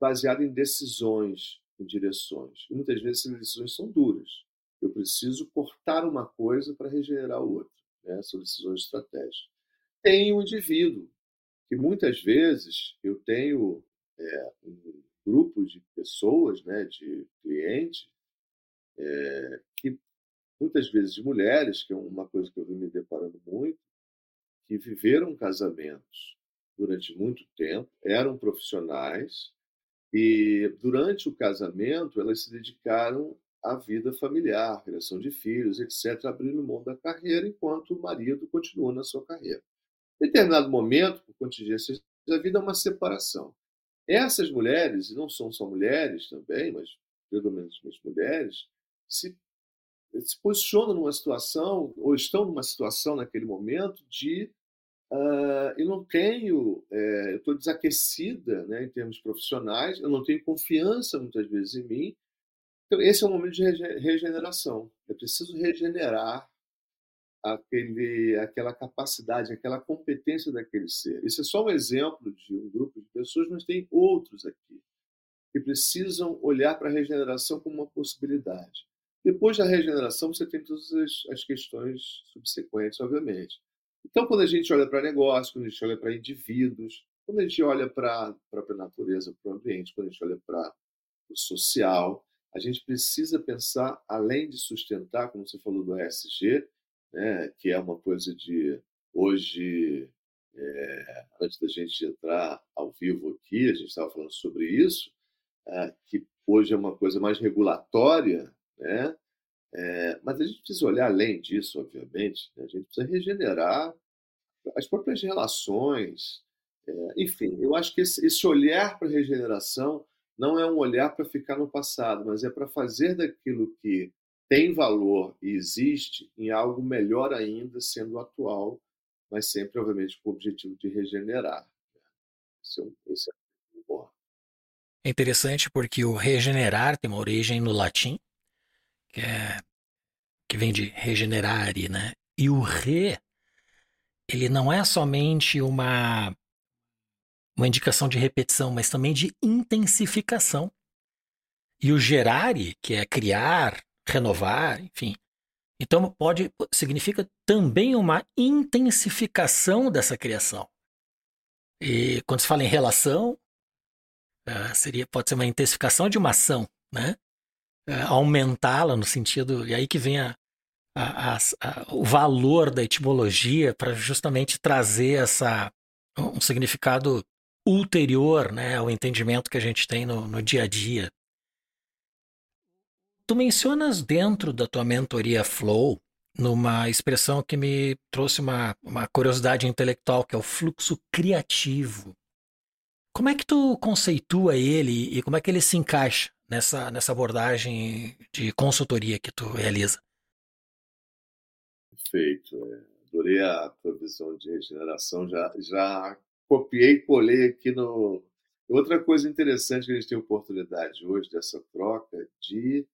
baseada em decisões, em direções. E muitas vezes essas decisões são duras. Eu preciso cortar uma coisa para regenerar outra. Né? São decisões estratégicas. Tem o indivíduo, que muitas vezes eu tenho é, um grupo de pessoas, né, de clientes, é, que muitas vezes mulheres, que é uma coisa que eu vim me deparando muito, que viveram casamentos durante muito tempo, eram profissionais e durante o casamento elas se dedicaram a vida familiar, criação de filhos, etc., abrindo mão da carreira, enquanto o marido continua na sua carreira. Em determinado momento, por contingências da vida, há uma separação. Essas mulheres, e não são só mulheres também, mas predominantemente mulheres, se, se posicionam numa situação, ou estão numa situação naquele momento, de uh, eu não tenho, é, eu estou desaquecida né, em termos profissionais, eu não tenho confiança muitas vezes em mim. Então, esse é um momento de regeneração. Eu preciso regenerar aquele, aquela capacidade, aquela competência daquele ser. Isso é só um exemplo de um grupo de pessoas, mas tem outros aqui que precisam olhar para a regeneração como uma possibilidade. Depois da regeneração, você tem todas as, as questões subsequentes, obviamente. Então, quando a gente olha para negócio, quando a gente olha para indivíduos, quando a gente olha para a própria natureza, para o ambiente, quando a gente olha para o social, a gente precisa pensar, além de sustentar, como você falou do ESG, né, que é uma coisa de hoje, é, antes da gente entrar ao vivo aqui, a gente estava falando sobre isso, é, que hoje é uma coisa mais regulatória, né? É, mas a gente precisa olhar além disso, obviamente. Né? A gente precisa regenerar as próprias relações. É, enfim, eu acho que esse, esse olhar para a regeneração não é um olhar para ficar no passado, mas é para fazer daquilo que tem valor e existe em algo melhor ainda, sendo atual, mas sempre, obviamente, com o objetivo de regenerar. Né? Esse é, esse é é interessante porque o regenerar tem uma origem no latim, que, é, que vem de regenerare, né? E o re, ele não é somente uma, uma indicação de repetição, mas também de intensificação. E o gerare, que é criar, renovar, enfim. Então pode significa também uma intensificação dessa criação. E quando se fala em relação, uh, seria pode ser uma intensificação de uma ação, né? Uh, aumentá-la no sentido. E aí que vem a, a, a, o valor da etimologia para justamente trazer essa, um significado ulterior né, ao entendimento que a gente tem no, no dia a dia. Tu mencionas dentro da tua mentoria Flow numa expressão que me trouxe uma, uma curiosidade intelectual, que é o fluxo criativo. Como é que tu conceitua ele e como é que ele se encaixa nessa, nessa abordagem de consultoria que tu realiza? Perfeito. É, adorei a tua visão de regeneração. Já, já copiei e colei aqui no. Outra coisa interessante que a gente tem oportunidade hoje dessa troca de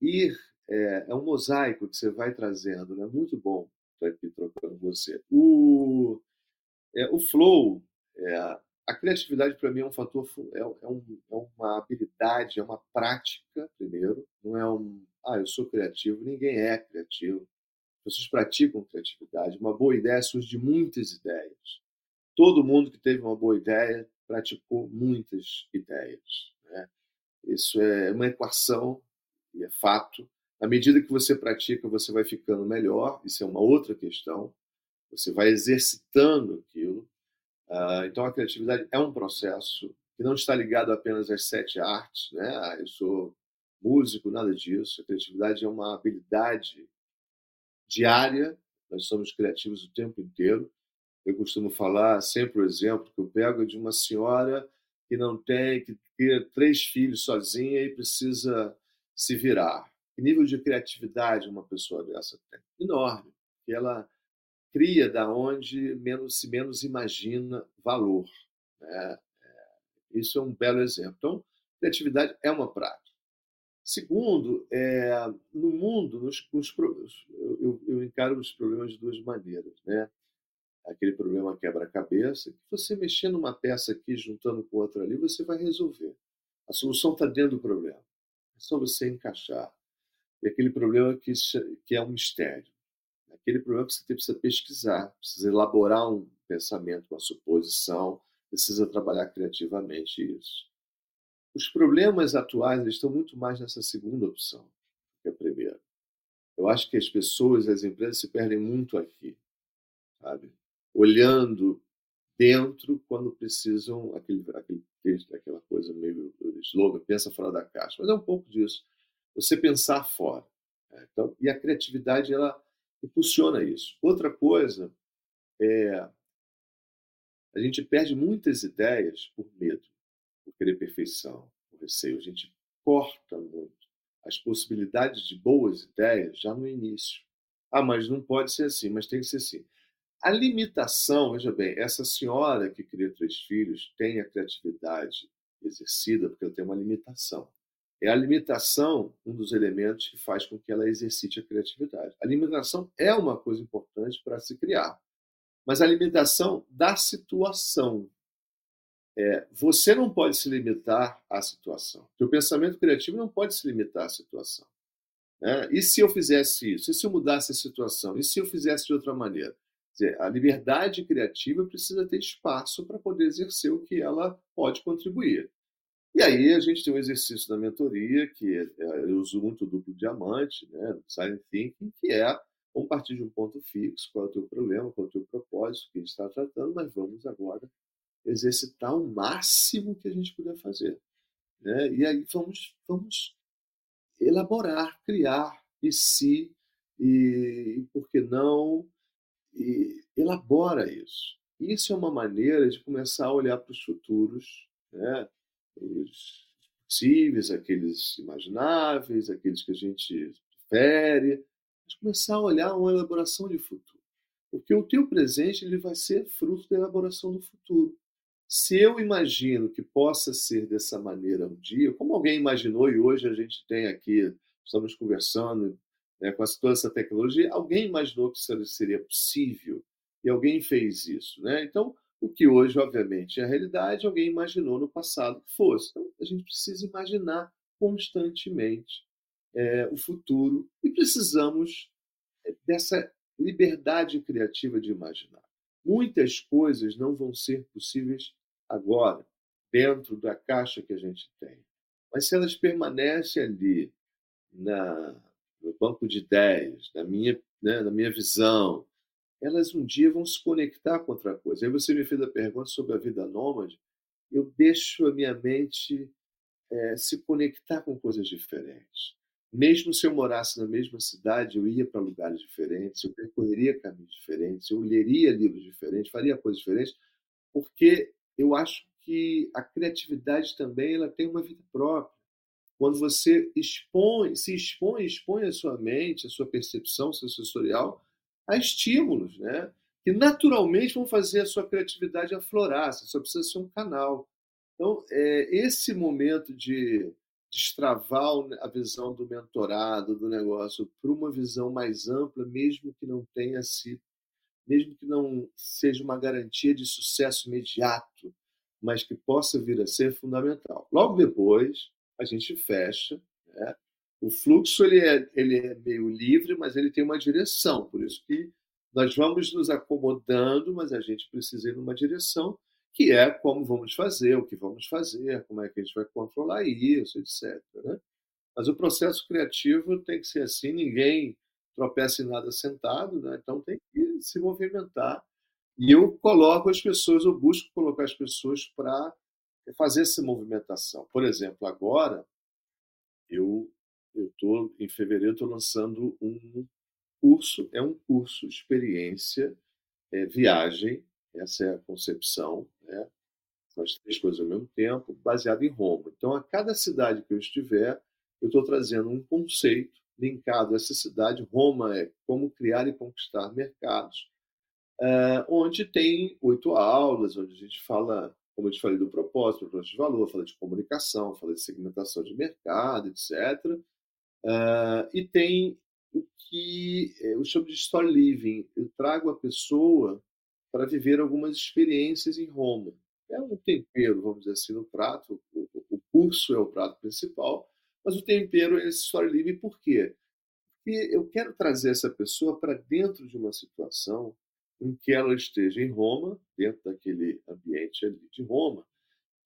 ir. É, é um mosaico que você vai trazendo, né? Muito bom estar aqui trocando com você. O, é, o flow, é, a criatividade para mim é um fator, é, é, um, é, uma habilidade, é uma prática, primeiro. Não é um, ah, eu sou criativo. Ninguém é criativo. As pessoas praticam criatividade. Uma boa ideia surge de muitas ideias. Todo mundo que teve uma boa ideia praticou muitas ideias. Né? Isso é uma equação e é fato. À medida que você pratica, você vai ficando melhor. Isso é uma outra questão. Você vai exercitando aquilo Uh, então, a criatividade é um processo que não está ligado apenas às sete artes, né? Ah, eu sou músico, nada disso. A criatividade é uma habilidade diária. Nós somos criativos o tempo inteiro. Eu costumo falar sempre o exemplo que eu pego de uma senhora que não tem, que cria três filhos sozinha e precisa se virar. Que nível de criatividade uma pessoa dessa tem? Enorme. Que ela cria da onde menos se menos imagina valor. Né? É, isso é um belo exemplo. Então, criatividade é uma prática. Segundo, é, no mundo, nos, nos, eu, eu, encaro os problemas de duas maneiras. Né? Aquele problema quebra-cabeça, que você mexendo uma peça aqui, juntando com outra ali, você vai resolver. A solução está dentro do problema. É só você encaixar. E aquele problema que, que é um mistério aquele problema que você precisa pesquisar, precisa elaborar um pensamento, uma suposição, precisa trabalhar criativamente isso. Os problemas atuais estão muito mais nessa segunda opção que a primeira. Eu acho que as pessoas, as empresas se perdem muito aqui, sabe? Olhando dentro quando precisam aquele, aquele aquela coisa meio slogan, pensa fora da caixa. Mas é um pouco disso. Você pensar fora. Né? Então, e a criatividade ela impulsiona isso. Outra coisa é a gente perde muitas ideias por medo, por querer perfeição, por receio. A gente corta muito as possibilidades de boas ideias já no início. Ah, mas não pode ser assim, mas tem que ser assim. A limitação, veja bem, essa senhora que cria três filhos tem a criatividade exercida porque ela tem uma limitação. É a limitação um dos elementos que faz com que ela exercite a criatividade. A limitação é uma coisa importante para se criar, mas a limitação da situação. É, você não pode se limitar à situação. O pensamento criativo não pode se limitar à situação. Né? E se eu fizesse isso? E se eu mudasse a situação? E se eu fizesse de outra maneira? Dizer, a liberdade criativa precisa ter espaço para poder exercer o que ela pode contribuir. E aí a gente tem um exercício da mentoria, que é, eu uso muito o duplo diamante, né, Silent Thinking, que é vamos partir de um ponto fixo, qual é o teu problema, qual é o teu propósito, que a gente está tratando, mas vamos agora exercitar o máximo que a gente puder fazer. Né? E aí vamos, vamos elaborar, criar, e se, e, e por que não, e elabora isso. Isso é uma maneira de começar a olhar para os futuros, né? Os possíveis, aqueles imagináveis, aqueles que a gente prefere, mas começar a olhar uma elaboração de futuro. Porque o teu presente ele vai ser fruto da elaboração do futuro. Se eu imagino que possa ser dessa maneira um dia, como alguém imaginou e hoje a gente tem aqui, estamos conversando né, com toda essa tecnologia, alguém imaginou que isso seria possível e alguém fez isso. Né? Então, o que hoje, obviamente, é a realidade, alguém imaginou no passado que fosse. Então, a gente precisa imaginar constantemente é, o futuro e precisamos é, dessa liberdade criativa de imaginar. Muitas coisas não vão ser possíveis agora, dentro da caixa que a gente tem. Mas se elas permanecem ali, na, no banco de ideias, na minha, né, na minha visão, elas um dia vão se conectar com outra coisa. Aí você me fez a pergunta sobre a vida nômade. Eu deixo a minha mente é, se conectar com coisas diferentes. Mesmo se eu morasse na mesma cidade, eu ia para lugares diferentes, eu percorreria caminhos diferentes, eu leria livros diferentes, faria coisas diferentes, porque eu acho que a criatividade também ela tem uma vida própria. Quando você expõe, se expõe, expõe a sua mente, a sua percepção, seu sensorial a estímulos, né? Que naturalmente vão fazer a sua criatividade aflorar. Você só precisa ser um canal. Então, é, esse momento de destravar a visão do mentorado, do negócio, para uma visão mais ampla, mesmo que não tenha sido, mesmo que não seja uma garantia de sucesso imediato, mas que possa vir a ser fundamental. Logo depois, a gente fecha né, o fluxo ele é, ele é meio livre, mas ele tem uma direção. Por isso que nós vamos nos acomodando, mas a gente precisa ir numa direção que é como vamos fazer, o que vamos fazer, como é que a gente vai controlar isso, etc. Né? Mas o processo criativo tem que ser assim, ninguém tropeça em nada sentado, né? então tem que se movimentar. E eu coloco as pessoas, eu busco colocar as pessoas para fazer essa movimentação. Por exemplo, agora eu eu tô em fevereiro estou lançando um curso, é um curso experiência, é, viagem, essa é a concepção, né? As três coisas ao mesmo tempo, baseado em Roma. Então, a cada cidade que eu estiver, eu estou trazendo um conceito linkado a essa cidade. Roma é como criar e conquistar mercados, uh, onde tem oito aulas, onde a gente fala, como eu te falei, do propósito, propósito de valor, fala de comunicação, fala de segmentação de mercado, etc. Uh, e tem o que eu chamo de story living. Eu trago a pessoa para viver algumas experiências em Roma. É um tempero, vamos dizer assim, no prato. O, o curso é o prato principal, mas o tempero é esse story living. Por quê? Porque eu quero trazer essa pessoa para dentro de uma situação em que ela esteja em Roma, dentro daquele ambiente ali de Roma,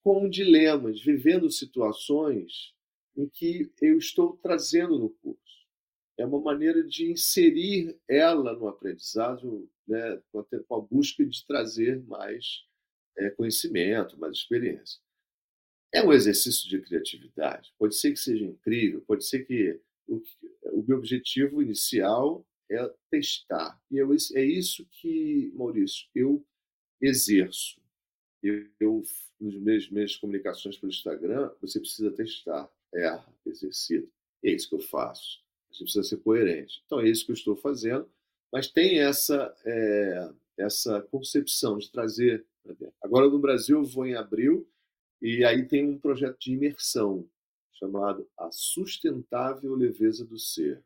com dilemas, vivendo situações em que eu estou trazendo no curso. É uma maneira de inserir ela no aprendizado, né, com a busca de trazer mais é, conhecimento, mais experiência. É um exercício de criatividade. Pode ser que seja incrível, pode ser que o, o meu objetivo inicial é testar. E eu, é isso que, Maurício, eu exerço. Eu, eu nos meus de comunicações pelo Instagram, você precisa testar erra, exercita. É isso que eu faço. A gente precisa ser coerente. Então, é isso que eu estou fazendo. Mas tem essa, é, essa concepção de trazer. Agora no Brasil eu vou em abril e aí tem um projeto de imersão chamado A Sustentável Leveza do Ser,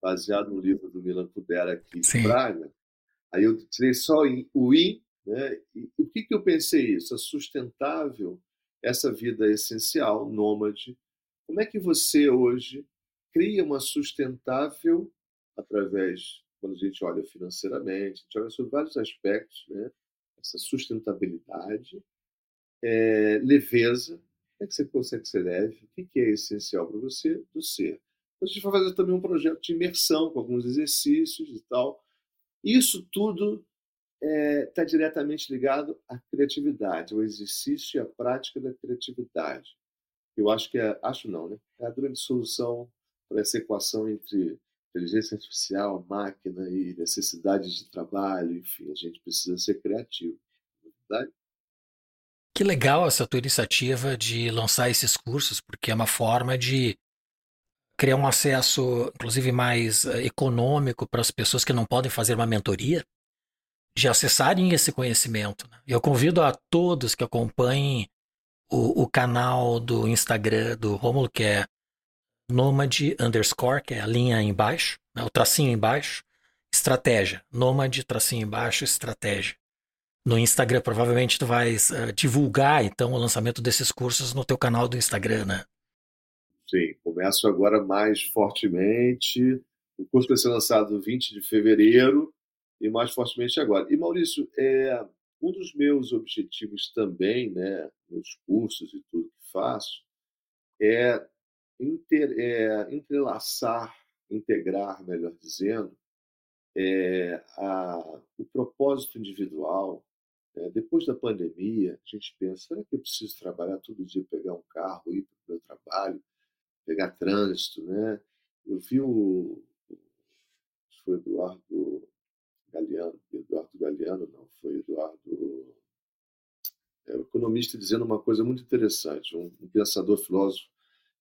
baseado no livro do Milan Kundera aqui de Sim. Braga. Aí eu tirei só o I, né? E o que, que eu pensei isso? A sustentável, essa vida essencial, nômade. Como é que você hoje cria uma sustentável através, quando a gente olha financeiramente, a gente olha sobre vários aspectos, né? essa sustentabilidade, é, leveza, como é que você consegue ser leve, o que é essencial para você do ser. Então, a gente vai fazer também um projeto de imersão com alguns exercícios e tal. Isso tudo está é, tá diretamente ligado à criatividade, ao exercício e à prática da criatividade. Eu acho que é, acho não, né? É a grande solução para essa equação entre inteligência artificial, máquina e necessidades de trabalho, enfim, a gente precisa ser criativo, é verdade? Que legal essa tua iniciativa de lançar esses cursos, porque é uma forma de criar um acesso, inclusive mais eh, econômico para as pessoas que não podem fazer uma mentoria, de acessarem esse conhecimento. Né? Eu convido a todos que acompanhem o, o canal do Instagram do Romulo, que é Nomad underscore, que é a linha embaixo, né, o tracinho embaixo, estratégia. Nomad, tracinho embaixo, estratégia. No Instagram, provavelmente tu vais uh, divulgar, então, o lançamento desses cursos no teu canal do Instagram, né? Sim, começo agora mais fortemente. O curso vai ser lançado 20 de fevereiro e mais fortemente agora. E, Maurício, é, um dos meus objetivos também, né, nos cursos e tudo que faço, é inter, é, entrelaçar, integrar, melhor dizendo, é, a, o propósito individual. É, depois da pandemia, a gente pensa: será que eu preciso trabalhar todo dia, pegar um carro, ir para o meu trabalho, pegar trânsito? Né? Eu vi o. Foi Eduardo Galeano, Eduardo Galeano, não, foi Eduardo. É, o economista dizendo uma coisa muito interessante, um, um pensador filósofo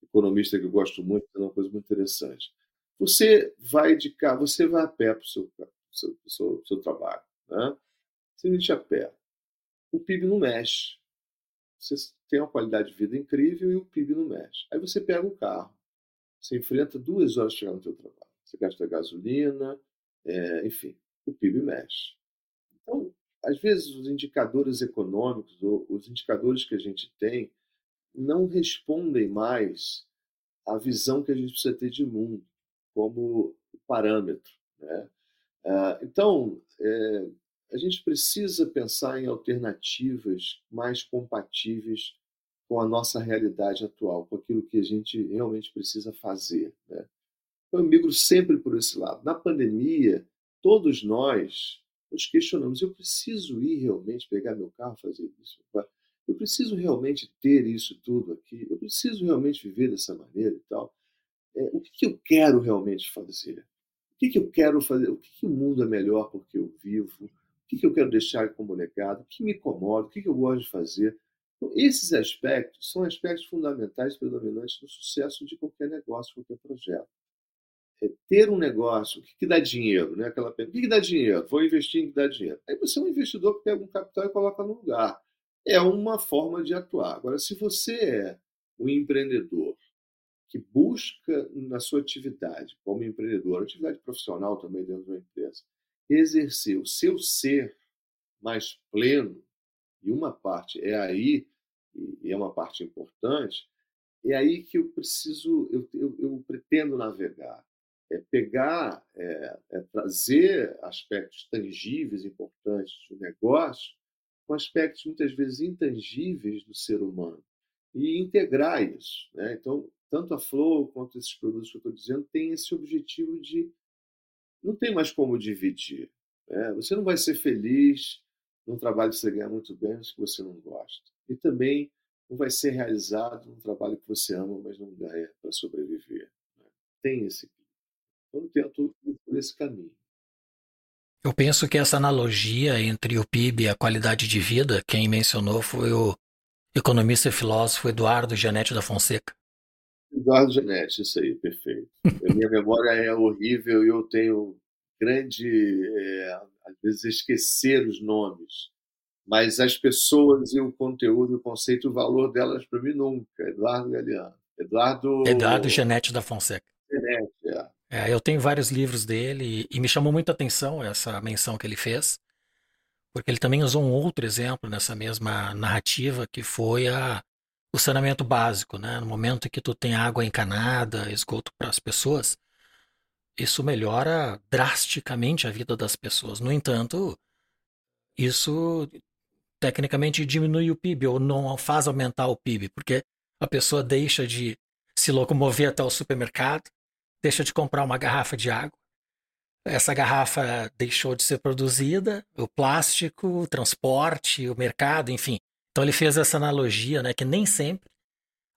economista que eu gosto muito, é uma coisa muito interessante. Você vai de carro, você vai a pé para o seu, seu, seu, seu trabalho. Né? Você vai a pé. O PIB não mexe. Você tem uma qualidade de vida incrível e o PIB não mexe. Aí você pega o carro. Você enfrenta duas horas chegar no seu trabalho. Você gasta gasolina, é, enfim, o PIB mexe. Então, às vezes, os indicadores econômicos, os indicadores que a gente tem, não respondem mais à visão que a gente precisa ter de mundo como parâmetro. Né? Ah, então, é, a gente precisa pensar em alternativas mais compatíveis com a nossa realidade atual, com aquilo que a gente realmente precisa fazer. Né? Eu migro sempre por esse lado. Na pandemia, todos nós nos questionamos: eu preciso ir realmente pegar meu carro fazer isso? eu preciso realmente ter isso tudo aqui, eu preciso realmente viver dessa maneira e tal. É, o que, que, eu quero realmente fazer? O que, que eu quero fazer? O que, que, o mundo é melhor porque eu vivo? O que, eu quero deixar como legado? O que me incomoda? O que, que eu gosto de fazer? Então, esses aspectos são aspectos fundamentais, predominantes no sucesso de qualquer negócio, qualquer projeto. É ter um negócio, o que, que dá dinheiro? Né? Aquela pergunta, o que, que dá dinheiro? Vou investir em que dá dinheiro. Aí você é um investidor que pega um capital e coloca no lugar é uma forma de atuar. Agora, se você é um empreendedor que busca na sua atividade como empreendedor, atividade profissional também dentro de uma empresa, exercer o seu ser mais pleno, e uma parte é aí, e é uma parte importante, é aí que eu preciso, eu, eu, eu pretendo navegar. É pegar, é, é trazer aspectos tangíveis importantes do negócio com aspectos muitas vezes intangíveis do ser humano e integrar isso. Né? Então, tanto a Flow quanto esses produtos que eu estou dizendo têm esse objetivo de não tem mais como dividir. Né? Você não vai ser feliz num trabalho que você ganha muito bem, mas que você não gosta. E também não vai ser realizado num trabalho que você ama, mas não ganha para sobreviver. Né? Tem esse. Eu tento ir por esse caminho. Eu penso que essa analogia entre o PIB e a qualidade de vida, quem mencionou foi o economista e filósofo Eduardo Janete da Fonseca. Eduardo Janete, isso aí, perfeito. A minha memória é horrível e eu tenho grande, é, às vezes, esquecer os nomes. Mas as pessoas e o conteúdo, o conceito, o valor delas, para mim, nunca. Eduardo Galeano. Eduardo. Eduardo Genete da Fonseca. Genete, é. É. Eu tenho vários livros dele e, e me chamou muita atenção essa menção que ele fez, porque ele também usou um outro exemplo nessa mesma narrativa, que foi a, o saneamento básico, né? No momento em que tu tem água encanada, esgoto para as pessoas, isso melhora drasticamente a vida das pessoas. No entanto, isso tecnicamente diminui o PIB ou não faz aumentar o PIB, porque a pessoa deixa de se locomover até o supermercado, deixa de comprar uma garrafa de água. Essa garrafa deixou de ser produzida, o plástico, o transporte, o mercado, enfim. Então ele fez essa analogia, né, que nem sempre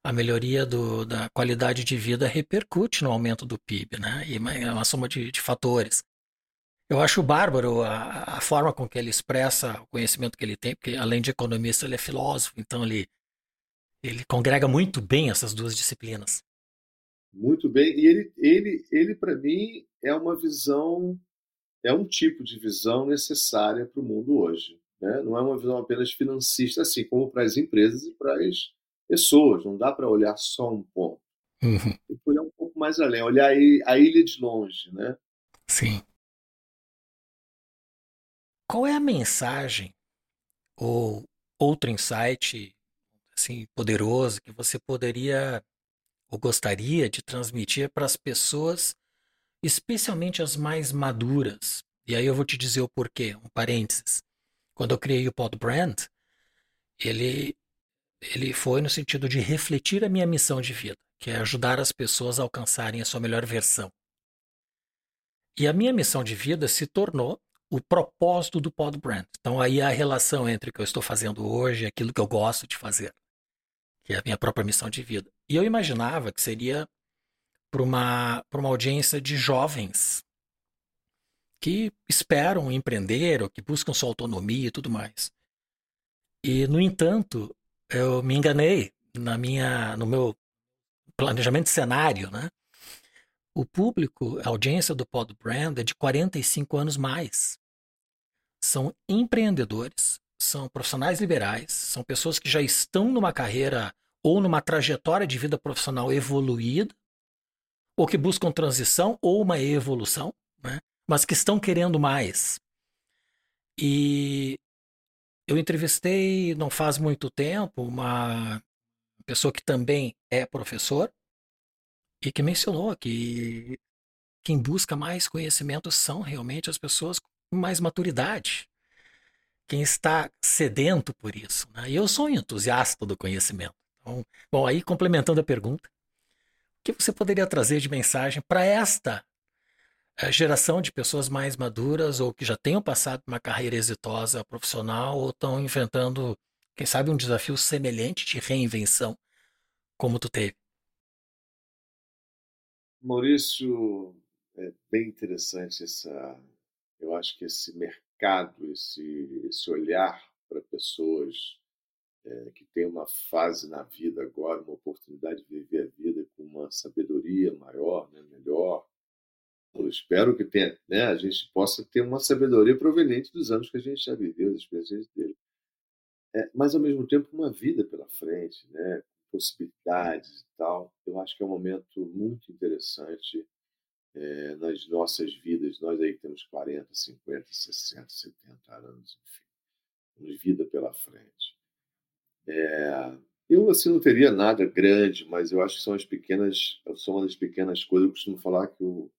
a melhoria do, da qualidade de vida repercute no aumento do PIB, né? E é uma soma de, de fatores. Eu acho bárbaro a, a, forma com que ele expressa o conhecimento que ele tem, porque além de economista, ele é filósofo, então ele, ele congrega muito bem essas duas disciplinas. Muito bem, e ele, ele, ele para mim, é uma visão, é um tipo de visão necessária para o mundo hoje. Né? Não é uma visão apenas financista, assim como para as empresas e para as pessoas. Não dá para olhar só um ponto. Uhum. Tem que olhar um pouco mais além, olhar a ilha de longe, né? Sim. Qual é a mensagem ou outro insight assim poderoso que você poderia ou gostaria de transmitir para as pessoas, especialmente as mais maduras? E aí eu vou te dizer o porquê, um parênteses. Quando eu criei o Pod Brand, ele ele foi no sentido de refletir a minha missão de vida, que é ajudar as pessoas a alcançarem a sua melhor versão. E a minha missão de vida se tornou o propósito do Pod Brand. Então aí a relação entre o que eu estou fazendo hoje e aquilo que eu gosto de fazer, que é a minha própria missão de vida. E eu imaginava que seria para uma, uma audiência de jovens que esperam empreender ou que buscam sua autonomia e tudo mais. E, no entanto, eu me enganei na minha, no meu planejamento de cenário, né? O público, a audiência do Pod Brand é de 45 anos mais. São empreendedores, são profissionais liberais, são pessoas que já estão numa carreira ou numa trajetória de vida profissional evoluída, ou que buscam transição ou uma evolução, né? mas que estão querendo mais. E eu entrevistei, não faz muito tempo, uma pessoa que também é professor e que mencionou que quem busca mais conhecimento são realmente as pessoas com mais maturidade. Quem está sedento por isso. Né? E eu sou um entusiasta do conhecimento. Então, bom, aí complementando a pergunta, o que você poderia trazer de mensagem para esta a geração de pessoas mais maduras ou que já tenham passado uma carreira exitosa profissional ou estão enfrentando, quem sabe, um desafio semelhante de reinvenção, como tu teve? Maurício, é bem interessante essa. Eu acho que esse mercado, esse, esse olhar para pessoas é, que têm uma fase na vida agora, uma oportunidade de viver a vida com uma sabedoria maior, né, melhor, eu espero que tenha, né, a gente possa ter uma sabedoria proveniente dos anos que a gente já viveu, das experiências dele. É, mas, ao mesmo tempo, uma vida pela frente, né, possibilidades e tal. Eu acho que é um momento muito interessante é, nas nossas vidas. Nós aí temos 40, 50, 60, 70 anos, enfim. Temos vida pela frente. É, eu, assim, não teria nada grande, mas eu acho que são as pequenas, são uma das pequenas coisas. Eu costumo falar que o,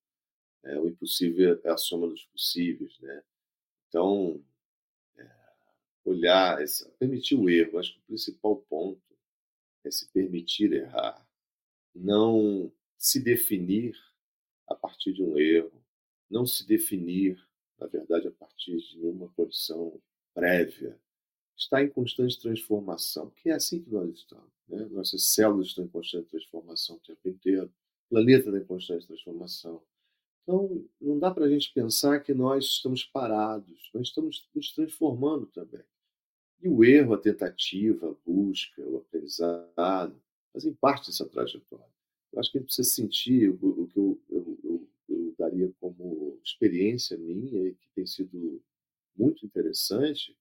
é, o impossível é a soma dos possíveis, né? Então, é, olhar, essa, permitir o erro. Acho que o principal ponto é se permitir errar, não se definir a partir de um erro, não se definir, na verdade, a partir de uma condição prévia. Está em constante transformação, que é assim que nós estamos. Né? Nossas células estão em constante transformação o tempo inteiro, o planeta está em constante transformação. Então, não dá para a gente pensar que nós estamos parados, nós estamos nos transformando também. E o erro, a tentativa, a busca, o aprendizado, fazem parte dessa trajetória. Eu acho que a gente precisa sentir o, que eu, eu, eu, eu daria como experiência minha e que tem sido muito interessante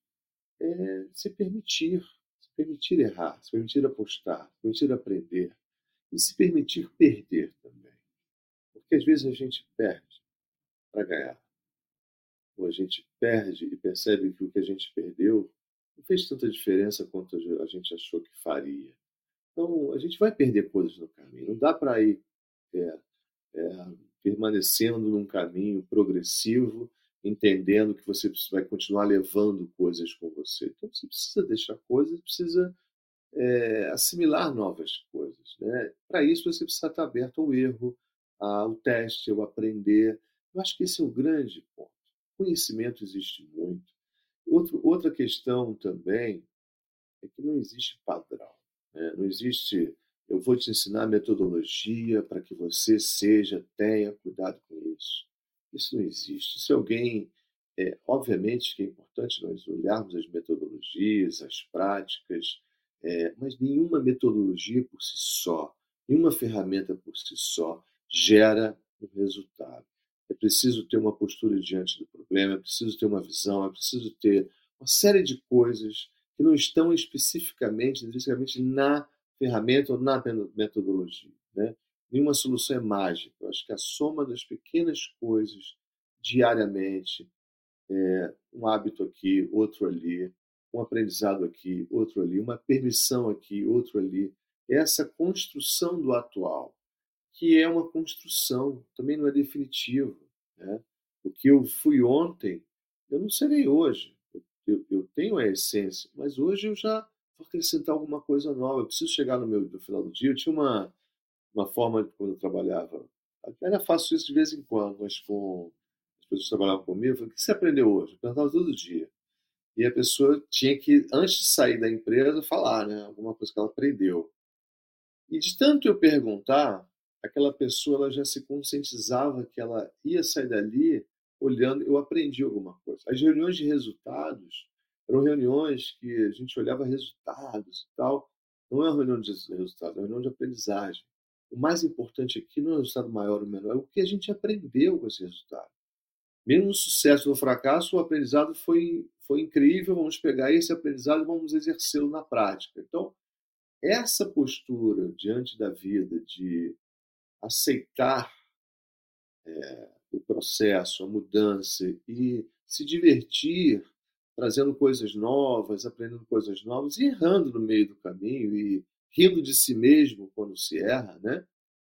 é se permitir, se permitir errar, se permitir apostar, se permitir aprender e se permitir perder também. Porque às vezes a gente perde para ganhar. Ou a gente perde e percebe que o que a gente perdeu não fez tanta diferença quanto a gente achou que faria. Então, a gente vai perder coisas no caminho. Não dá para ir é, é, permanecendo num caminho progressivo, entendendo que você vai continuar levando coisas com você. Então, você precisa deixar coisas, precisa é, assimilar novas coisas. Né? Para isso, você precisa estar aberto ao erro, ao teste, ao aprender. Eu acho que esse é o grande ponto. Conhecimento existe muito. Outro, outra questão também é que não existe padrão. Né? Não existe, eu vou te ensinar metodologia para que você seja, tenha cuidado com isso. Isso não existe. Se alguém, é, obviamente que é importante nós olharmos as metodologias, as práticas, é, mas nenhuma metodologia por si só, nenhuma ferramenta por si só gera um resultado. É preciso ter uma postura diante do problema, é preciso ter uma visão, é preciso ter uma série de coisas que não estão especificamente, intrinsecamente na ferramenta ou na metodologia. Né? Nenhuma solução é mágica. Eu acho que a soma das pequenas coisas diariamente, é, um hábito aqui, outro ali, um aprendizado aqui, outro ali, uma permissão aqui, outro ali, essa construção do atual, que é uma construção, também não é definitivo. Né? O que eu fui ontem, eu não serei hoje. Eu, eu, tenho a essência, mas hoje eu já vou acrescentar alguma coisa nova. Eu preciso chegar no meu no final do dia. Eu tinha uma, uma forma, quando eu trabalhava, ainda faço isso de vez em quando, mas com as pessoas que trabalhavam comigo, eu falei, o que você aprendeu hoje? Eu perguntava todo dia. E a pessoa tinha que, antes de sair da empresa, falar né, alguma coisa que ela aprendeu. E de tanto eu perguntar, aquela pessoa ela já se conscientizava que ela ia sair dali olhando, eu aprendi alguma coisa. As reuniões de resultados eram reuniões que a gente olhava resultados e tal. Não é uma reunião de resultados, é uma reunião de aprendizagem. O mais importante aqui não é o resultado maior ou menor, é o que a gente aprendeu com esse resultado. Mesmo no sucesso ou fracasso, o aprendizado foi, foi incrível. Vamos pegar esse aprendizado e vamos exercê-lo na prática. Então, essa postura diante da vida de aceitar é, o processo, a mudança e se divertir trazendo coisas novas, aprendendo coisas novas e errando no meio do caminho e rindo de si mesmo quando se erra, né?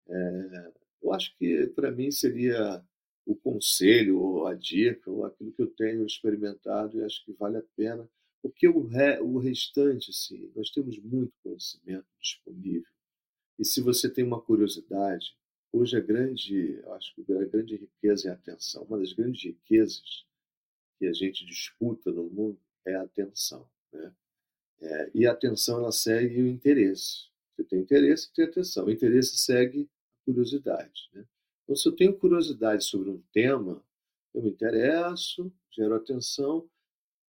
É, eu acho que para mim seria o conselho ou a dica ou aquilo que eu tenho experimentado e acho que vale a pena porque o, re, o restante, sim, nós temos muito conhecimento disponível. E se você tem uma curiosidade, hoje a grande, acho que a grande riqueza é a atenção. Uma das grandes riquezas que a gente disputa no mundo é a atenção, né? É, e a atenção ela segue o interesse. Você tem interesse, tem atenção. O interesse segue a curiosidade, né? Então, se eu tenho curiosidade sobre um tema, eu me interesso, gero atenção,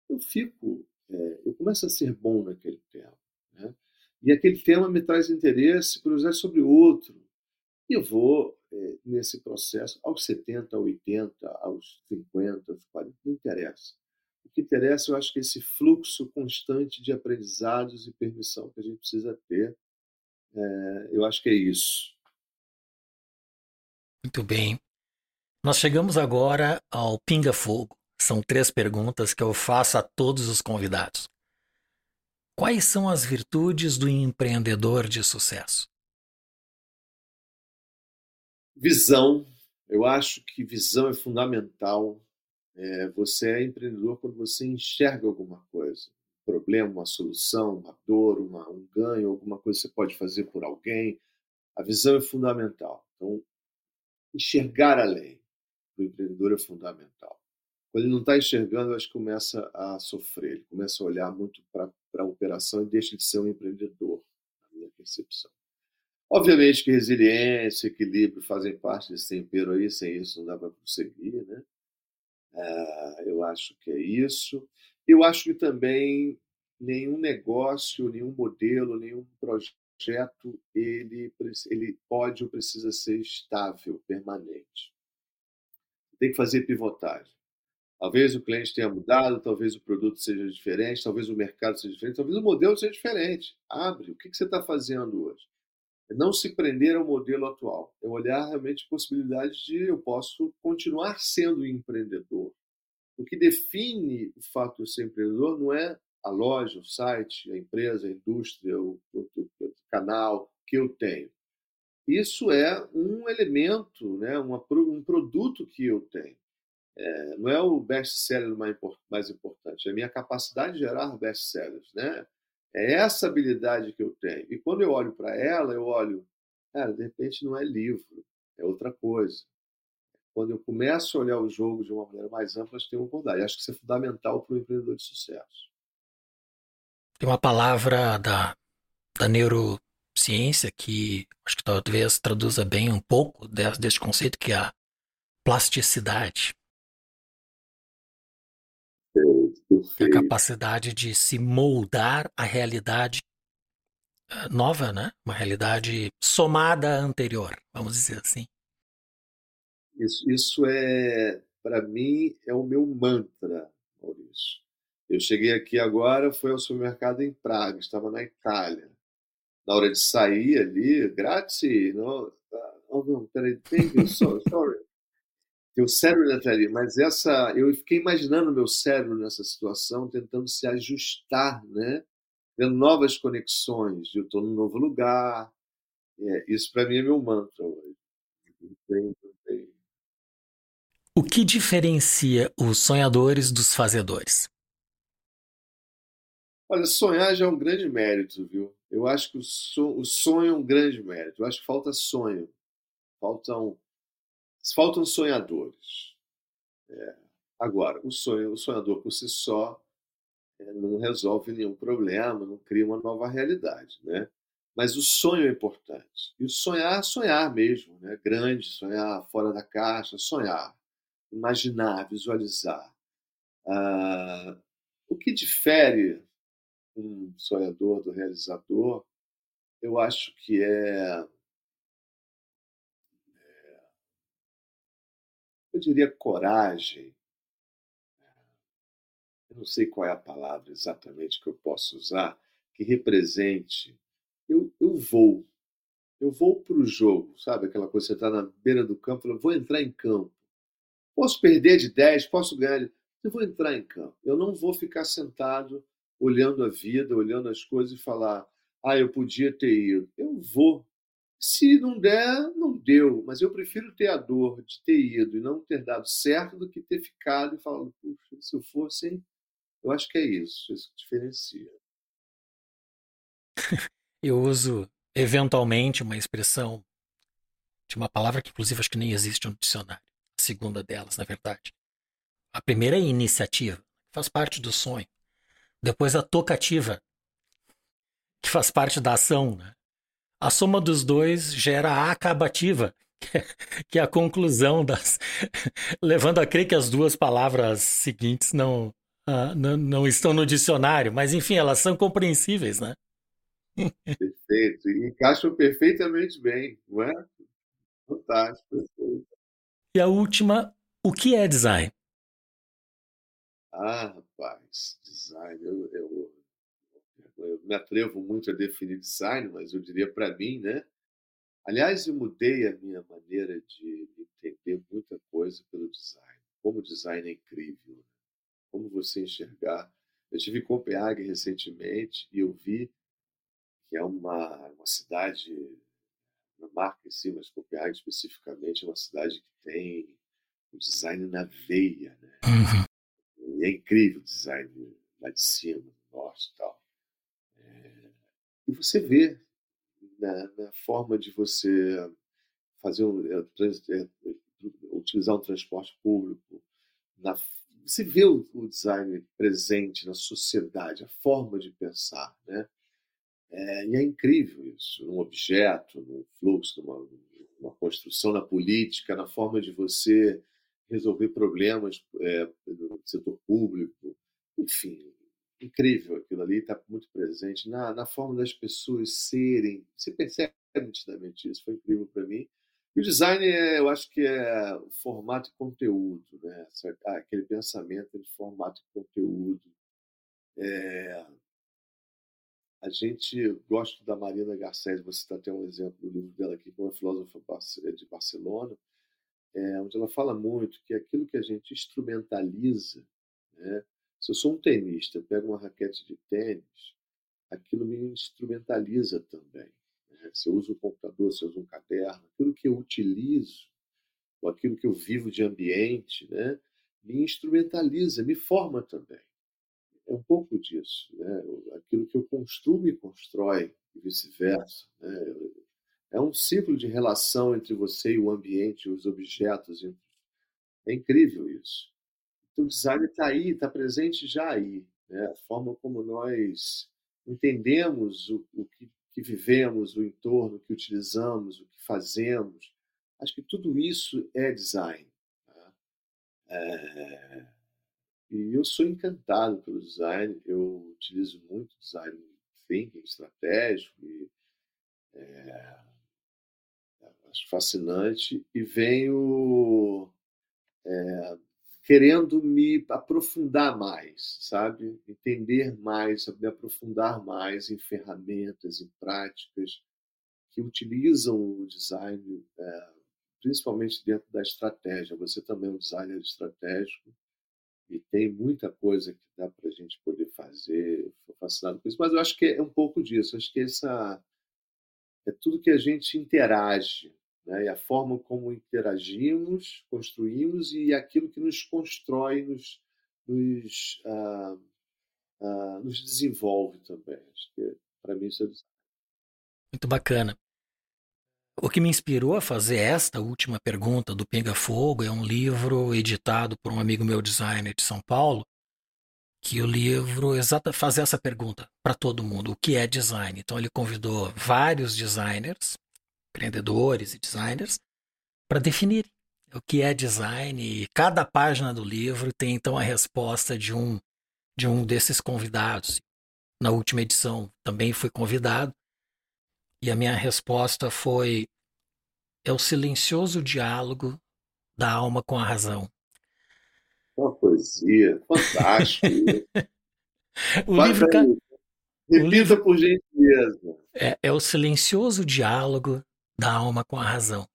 eu fico é, eu começo a ser bom naquele tema. Né? E aquele tema me traz interesse, curiosidade sobre outro. E eu vou, nesse processo, aos 70, aos 80, aos 50, aos 40, não interessa. O que interessa, eu acho que é esse fluxo constante de aprendizados e permissão que a gente precisa ter. É, eu acho que é isso. Muito bem. Nós chegamos agora ao Pinga Fogo. São três perguntas que eu faço a todos os convidados. Quais são as virtudes do empreendedor de sucesso? Visão. Eu acho que visão é fundamental. É, você é empreendedor quando você enxerga alguma coisa, um problema, uma solução, uma dor, uma, um ganho, alguma coisa que você pode fazer por alguém. A visão é fundamental. Então, enxergar além do empreendedor é fundamental. Quando ele não está enxergando, acho que começa a sofrer, ele começa a olhar muito para a operação e deixa de ser um empreendedor, na minha percepção. Obviamente que resiliência, equilíbrio fazem parte desse tempero aí, sem isso não dá para prosseguir, né? É, eu acho que é isso. Eu acho que também nenhum negócio, nenhum modelo, nenhum projeto, ele, ele pode ou precisa ser estável, permanente tem que fazer pivotagem. Talvez o cliente tenha mudado, talvez o produto seja diferente, talvez o mercado seja diferente, talvez o modelo seja diferente. Abre. O que você está fazendo hoje? É não se prender ao modelo atual. É olhar realmente possibilidades de eu posso continuar sendo empreendedor. O que define o fato de ser empreendedor não é a loja, o site, a empresa, a indústria, o, o, o canal que eu tenho. Isso é um elemento, né, uma, um produto que eu tenho. É, não é o best-seller mais, mais importante, é a minha capacidade de gerar best-sellers. Né? É essa habilidade que eu tenho. E quando eu olho para ela, eu olho, cara, de repente não é livro, é outra coisa. Quando eu começo a olhar o jogo de uma maneira mais ampla, eu uma oportunidade. Acho que isso é fundamental para o empreendedor de sucesso. Tem uma palavra da, da neurociência que acho que talvez traduza bem um pouco desse conceito, que é a plasticidade. A capacidade de se moldar à realidade eh, nova, né? Uma realidade somada à anterior, vamos dizer assim. Isso, isso é, para mim, é o meu mantra, Maurício. Eu cheguei aqui agora, fui ao supermercado em Praga, estava na Itália. Na hora de sair ali, grátis, não, oh, não, peraí, thank you, sorry, sorry. Teu cérebro entra ali, mas essa, eu fiquei imaginando meu cérebro nessa situação, tentando se ajustar, né? Vendo novas conexões, eu estou num novo lugar. É, isso para mim é meu mantra hoje. O que diferencia os sonhadores dos fazedores? Olha, sonhar já é um grande mérito, viu? Eu acho que o, sonho é um grande mérito. Eu acho que falta sonho. Faltam Faltam sonhadores. É. Agora, o sonho, o sonhador por si só é, não resolve nenhum problema, não cria uma nova realidade, né? Mas o sonho é importante. E sonhar, sonhar mesmo, né? Grande, sonhar fora da caixa, sonhar, imaginar, visualizar. Ah, o que difere um sonhador do realizador, eu acho que é eu diria coragem. Eu não sei qual é a palavra exatamente que eu posso usar, que represente. Eu, eu vou. Eu vou para o jogo, sabe? Aquela coisa, você está na beira do campo, eu vou entrar em campo. Posso perder de 10, posso ganhar de... Eu vou entrar em campo. Eu não vou ficar sentado olhando a vida, olhando as coisas e falar, ah, eu podia ter ido. Eu vou. Se não der, não deu. Mas eu prefiro ter a dor de ter ido e não ter dado certo do que ter ficado e falado, puxa, se eu fosse, hein? Eu acho que é isso, isso que diferencia. eu uso eventualmente uma expressão de uma palavra que, inclusive, acho que nem existe no dicionário. A segunda delas, na verdade. A primeira é iniciativa, faz parte do sonho. Depois a tocativa, que faz parte da ação, né? A soma dos dois gera a acabativa, que é a conclusão das. levando a crer que as duas palavras seguintes não, uh, não, não, estão no dicionário, mas enfim, elas são compreensíveis, né? Perfeito, e encaixam perfeitamente bem, não é? Fantástico, perfeito. E a última, o que é design? Ah, rapaz, design, eu, eu me atrevo muito a definir design, mas eu diria para mim, né? Aliás, eu mudei a minha maneira de entender muita coisa pelo design. Como o design é incrível, né? como você enxergar. Eu estive em Copenhague recentemente e eu vi que é uma, uma cidade, uma marca em si, mas Copenhague especificamente é uma cidade que tem o design na veia, né? Uhum. E é incrível o design lá de cima, do norte e tal. E você vê na, na forma de você fazer um, é, é, utilizar um transporte público, na, você vê o, o, design presente na sociedade, a forma de pensar, né? É, e é incrível isso, num objeto, num fluxo, numa, numa construção, na política, na forma de você resolver problemas é, do setor público, enfim, incrível aquilo ali, está muito presente na, na forma das pessoas serem. Você percebe nitidamente isso, foi incrível para mim. E o design, é, eu acho que é formato e conteúdo, né? Ah, aquele pensamento de formato e conteúdo. É... A gente gosta da Marina Garcés, você está até um exemplo do livro dela aqui, como é filósofa de Barcelona, é, onde ela fala muito que aquilo que a gente instrumentaliza, né? Se eu sou um tenista, eu pego uma raquete de tênis, aquilo me instrumentaliza também. Né? Se eu uso um computador, se eu uso um caderno, aquilo que eu utilizo, ou aquilo que eu vivo de ambiente, né? me instrumentaliza, me forma também. É um pouco disso. Né? Aquilo que eu construo me constrói, e vice-versa. Né? É um ciclo de relação entre você e o ambiente, os objetos. É incrível isso. O design está aí, está presente já aí. Né? A forma como nós entendemos o, o que, que, vivemos, o entorno que utilizamos, o que fazemos. Acho que tudo isso é design. Tá? É... E eu sou encantado pelo design. Eu utilizo muito design thinking estratégico e é... acho fascinante e venho é, querendo me aprofundar mais, sabe? Entender mais, me aprofundar mais em ferramentas, em práticas que utilizam o design, é, principalmente dentro da estratégia. Você também é um designer estratégico e tem muita coisa que dá para a gente poder fazer. Estou fascinado com isso, mas eu acho que é um pouco disso. Acho que essa é tudo que a gente interage né? e a forma como interagimos, construímos e aquilo que nos constrói, nos, nos, ah, ah, nos desenvolve também. Acho que para mim isso é muito bacana. O que me inspirou a fazer esta última pergunta do Pinga Fogo é um livro editado por um amigo meu designer de São Paulo, que o livro exata faz essa pergunta para todo mundo: o que é design? Então ele convidou vários designers empreendedores e designers para definir o que é design e cada página do livro tem então a resposta de um de um desses convidados. Na última edição também fui convidado e a minha resposta foi é o silencioso diálogo da alma com a razão. Uma poesia, fantástico. o livro, Repita o livro, por gentileza. É, é o silencioso diálogo da alma com a razão.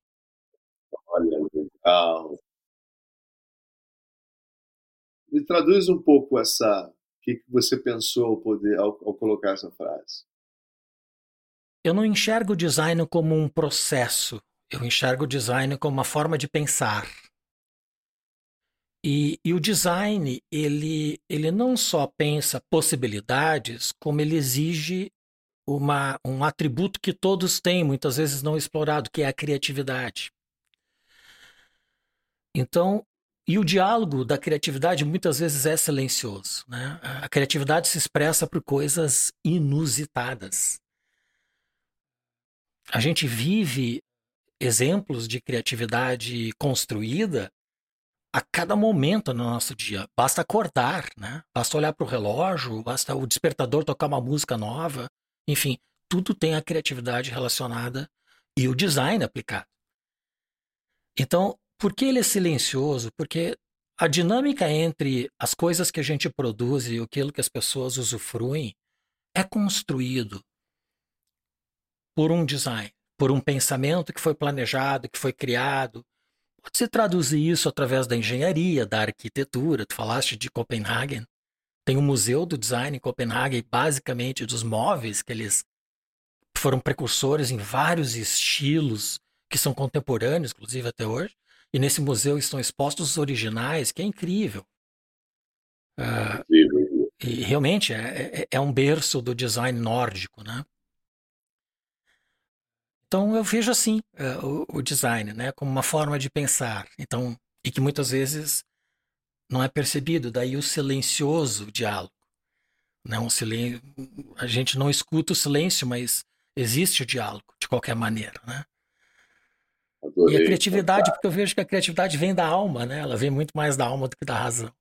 Olha, legal. Me traduz um pouco essa. O que você pensou ao, poder, ao, ao colocar essa frase? Eu não enxergo o design como um processo. Eu enxergo o design como uma forma de pensar. E, e, o design, ele, ele não só pensa possibilidades, como ele exige uma, um atributo que todos têm, muitas vezes não explorado, que é a criatividade. Então, e o diálogo da criatividade muitas vezes é silencioso. Né? A criatividade se expressa por coisas inusitadas. A gente vive exemplos de criatividade construída a cada momento no nosso dia. Basta acordar, né? basta olhar para o relógio, basta o despertador tocar uma música nova. Enfim, tudo tem a criatividade relacionada e o design aplicado. Então, por que ele é silencioso? Porque a dinâmica entre as coisas que a gente produz e aquilo que as pessoas usufruem é construído por um design, por um pensamento que foi planejado, que foi criado. Pode-se traduzir isso através da engenharia, da arquitetura. Tu falaste de Copenhagen. Tem o Museu do Design em Copenhague, basicamente dos móveis, que eles foram precursores em vários estilos que são contemporâneos, inclusive até hoje. E nesse museu estão expostos os originais, que é incrível. Uh, e realmente é, é, é, um berço do design nórdico, né? Então eu vejo assim uh, o, o, design, né, como uma forma de pensar. Então e que muitas vezes não é percebido, daí o silencioso diálogo. Não, né? silen... A gente não escuta o silêncio, mas existe o diálogo, de qualquer maneira. Né? Adorei, e a criatividade, porque eu vejo que a criatividade vem da alma, né? ela vem muito mais da alma do que da razão.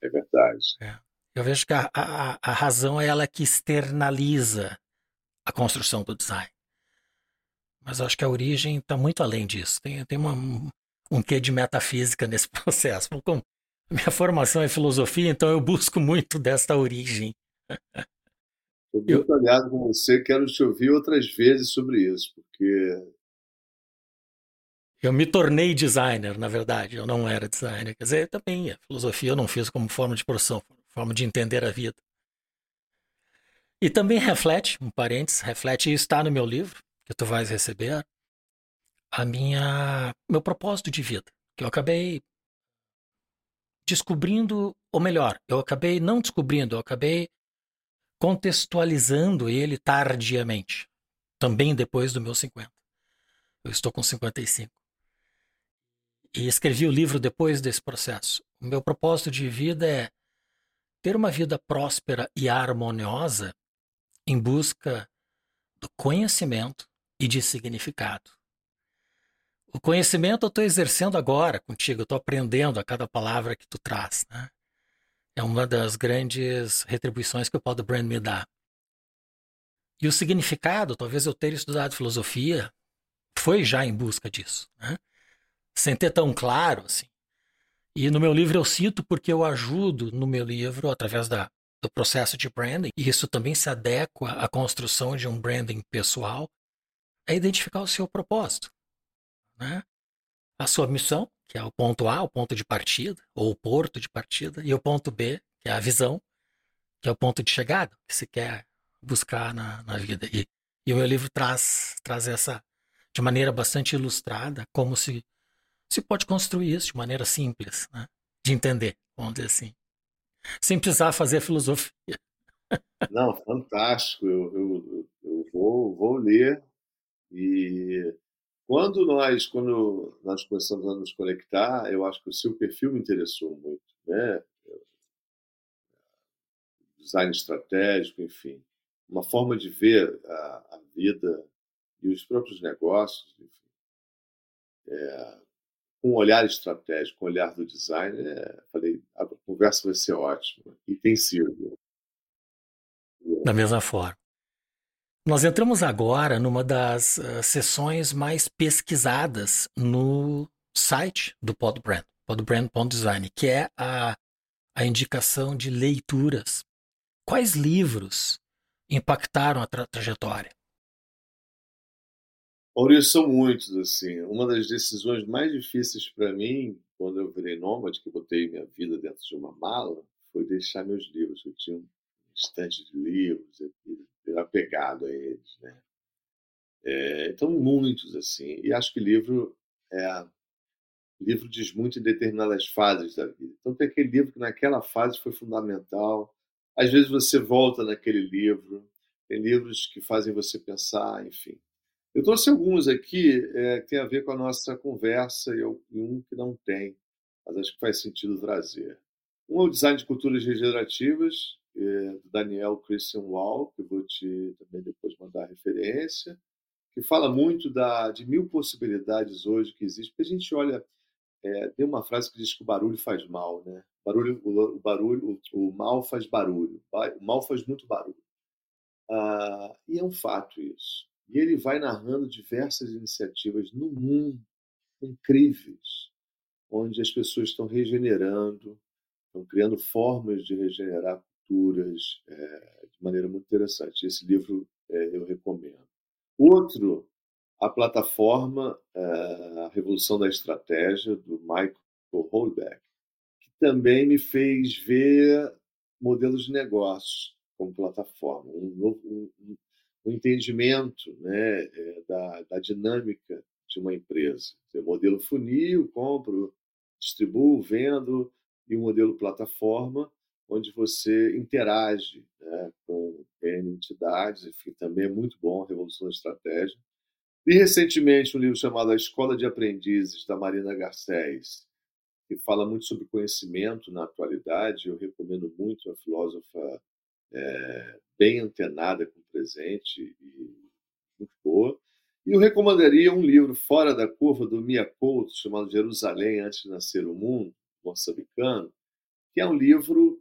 É verdade. É. Eu vejo que a, a, a razão é ela que externaliza a construção do design. mas acho que a origem está muito além disso. Tem, tem uma, um quê de metafísica nesse processo. Como minha formação é filosofia, então eu busco muito desta origem. Estou muito eu... aliado com você, quero te ouvir outras vezes sobre isso, porque. Eu me tornei designer, na verdade, eu não era designer. Quer dizer, também a filosofia eu não fiz como forma de profissão, forma de entender a vida. E também reflete, um parênteses, reflete e está no meu livro, que tu vais receber, a minha meu propósito de vida, que eu acabei descobrindo, ou melhor, eu acabei não descobrindo, eu acabei contextualizando ele tardiamente, também depois do meu 50. Eu estou com 55. E escrevi o livro depois desse processo. O meu propósito de vida é ter uma vida próspera e harmoniosa em busca do conhecimento e de significado. O conhecimento eu estou exercendo agora contigo, eu estou aprendendo a cada palavra que tu traz. Né? É uma das grandes retribuições que o Paulo Brand me dá. E o significado, talvez eu ter estudado filosofia, foi já em busca disso, né? sem ter tão claro assim. E no meu livro eu cito porque eu ajudo no meu livro, através da, do processo de branding, e isso também se adequa à construção de um branding pessoal, a identificar o seu propósito. Né? A sua missão, que é o ponto A, o ponto de partida, ou o porto de partida, e o ponto B, que é a visão, que é o ponto de chegada, que se quer buscar na, na vida. E, e o meu livro traz, traz essa, de maneira bastante ilustrada, como se, se pode construir isso de maneira simples, né? de entender, vamos dizer assim sem precisar fazer filosofia. Não, fantástico. Eu, eu, eu vou, vou ler. E quando nós, quando nós começamos a nos conectar, eu acho que o seu perfil me interessou muito, né? Design estratégico, enfim, uma forma de ver a, a vida e os próprios negócios, enfim. É, um olhar estratégico, um olhar do design, é, falei, a conversa vai ser ótima. E tem sido. Da mesma forma. Nós entramos agora numa das uh, sessões mais pesquisadas no site do Podbrand, podbrand.design, que é a, a indicação de leituras. Quais livros impactaram a tra trajetória? Maurício, são muitos, assim. Uma das decisões mais difíceis para mim, quando eu virei nômade, que botei minha vida dentro de uma mala, foi deixar meus livros. Eu tinha um estante de livros, eu apegado a eles, né? É, então, muitos, assim. E acho que livro é livro diz muito em determinadas fases da vida. Então, tem aquele livro que naquela fase foi fundamental. Às vezes você volta naquele livro. Tem livros que fazem você pensar, enfim. Eu trouxe alguns aqui é, que tem a ver com a nossa conversa e um que não tem, mas acho que faz sentido trazer. Um é o Design de Culturas Regenerativas, do Daniel Christian Wall, que eu vou te também depois mandar referência, que fala muito da, de mil possibilidades hoje que existem, porque a gente olha, é, tem uma frase que diz que o barulho faz mal, né? Barulho, o, o barulho, o, o, mal faz barulho, o mal faz muito barulho. Ah, e é um fato isso. E ele vai narrando diversas iniciativas no mundo incríveis, onde as pessoas estão regenerando, estão criando formas de regenerar é, de maneira muito interessante. Esse livro é, eu recomendo. Outro, a plataforma é, A Revolução da Estratégia, do Michael Holbeck, que também me fez ver modelos de negócios como plataforma, um, novo, um, o entendimento né, da, da dinâmica de uma empresa. O modelo funil, compro, distribuo, vendo, e o modelo plataforma, onde você interage né, com entidades, enfim, também é muito bom, Revolução da Estratégia. E recentemente um livro chamado A Escola de Aprendizes, da Marina Garcés, que fala muito sobre conhecimento na atualidade. Eu recomendo muito a filósofa é, bem antenada com o presente e muito boa. E eu recomendaria um livro fora da curva do Mia Couto, chamado Jerusalém Antes de Nascer o Mundo, moçambicano, que é um livro.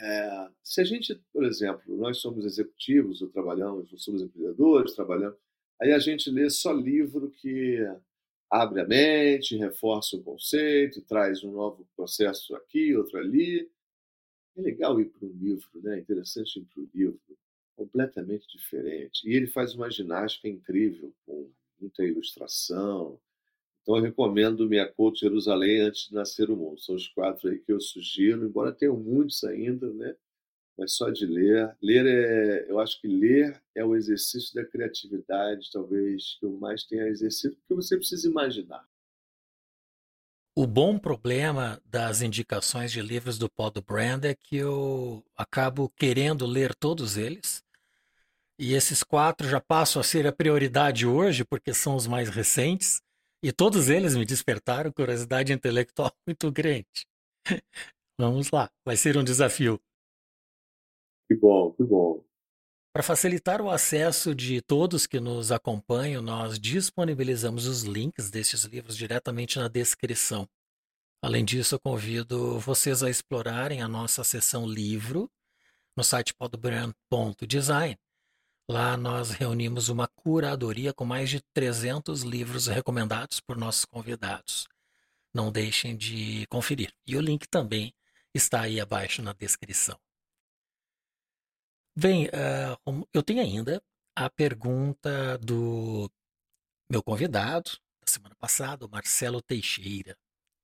É, se a gente, por exemplo, nós somos executivos, ou trabalhamos, nós somos empreendedores, trabalhamos. Aí a gente lê só livro que abre a mente, reforça o conceito, traz um novo processo aqui, outro ali. É legal ir para um livro, né? É interessante ir para um livro completamente diferente. E ele faz uma ginástica incrível, com muita ilustração. Então eu recomendo Minha Couto Jerusalém antes de nascer o mundo. São os quatro aí que eu sugiro, embora tenham muitos ainda, né? Mas só de ler. Ler é. Eu acho que ler é o exercício da criatividade, talvez, que eu mais tenha exercido, porque você precisa imaginar. O bom problema das indicações de livros do Paul do Brand é que eu acabo querendo ler todos eles e esses quatro já passam a ser a prioridade hoje, porque são os mais recentes, e todos eles me despertaram curiosidade intelectual muito grande. Vamos lá, vai ser um desafio. Que bom, que bom. Para facilitar o acesso de todos que nos acompanham, nós disponibilizamos os links destes livros diretamente na descrição. Além disso, eu convido vocês a explorarem a nossa seção livro no site podbrand.design Lá nós reunimos uma curadoria com mais de 300 livros recomendados por nossos convidados. Não deixem de conferir. E o link também está aí abaixo na descrição. Bem, uh, eu tenho ainda a pergunta do meu convidado da semana passada, o Marcelo Teixeira.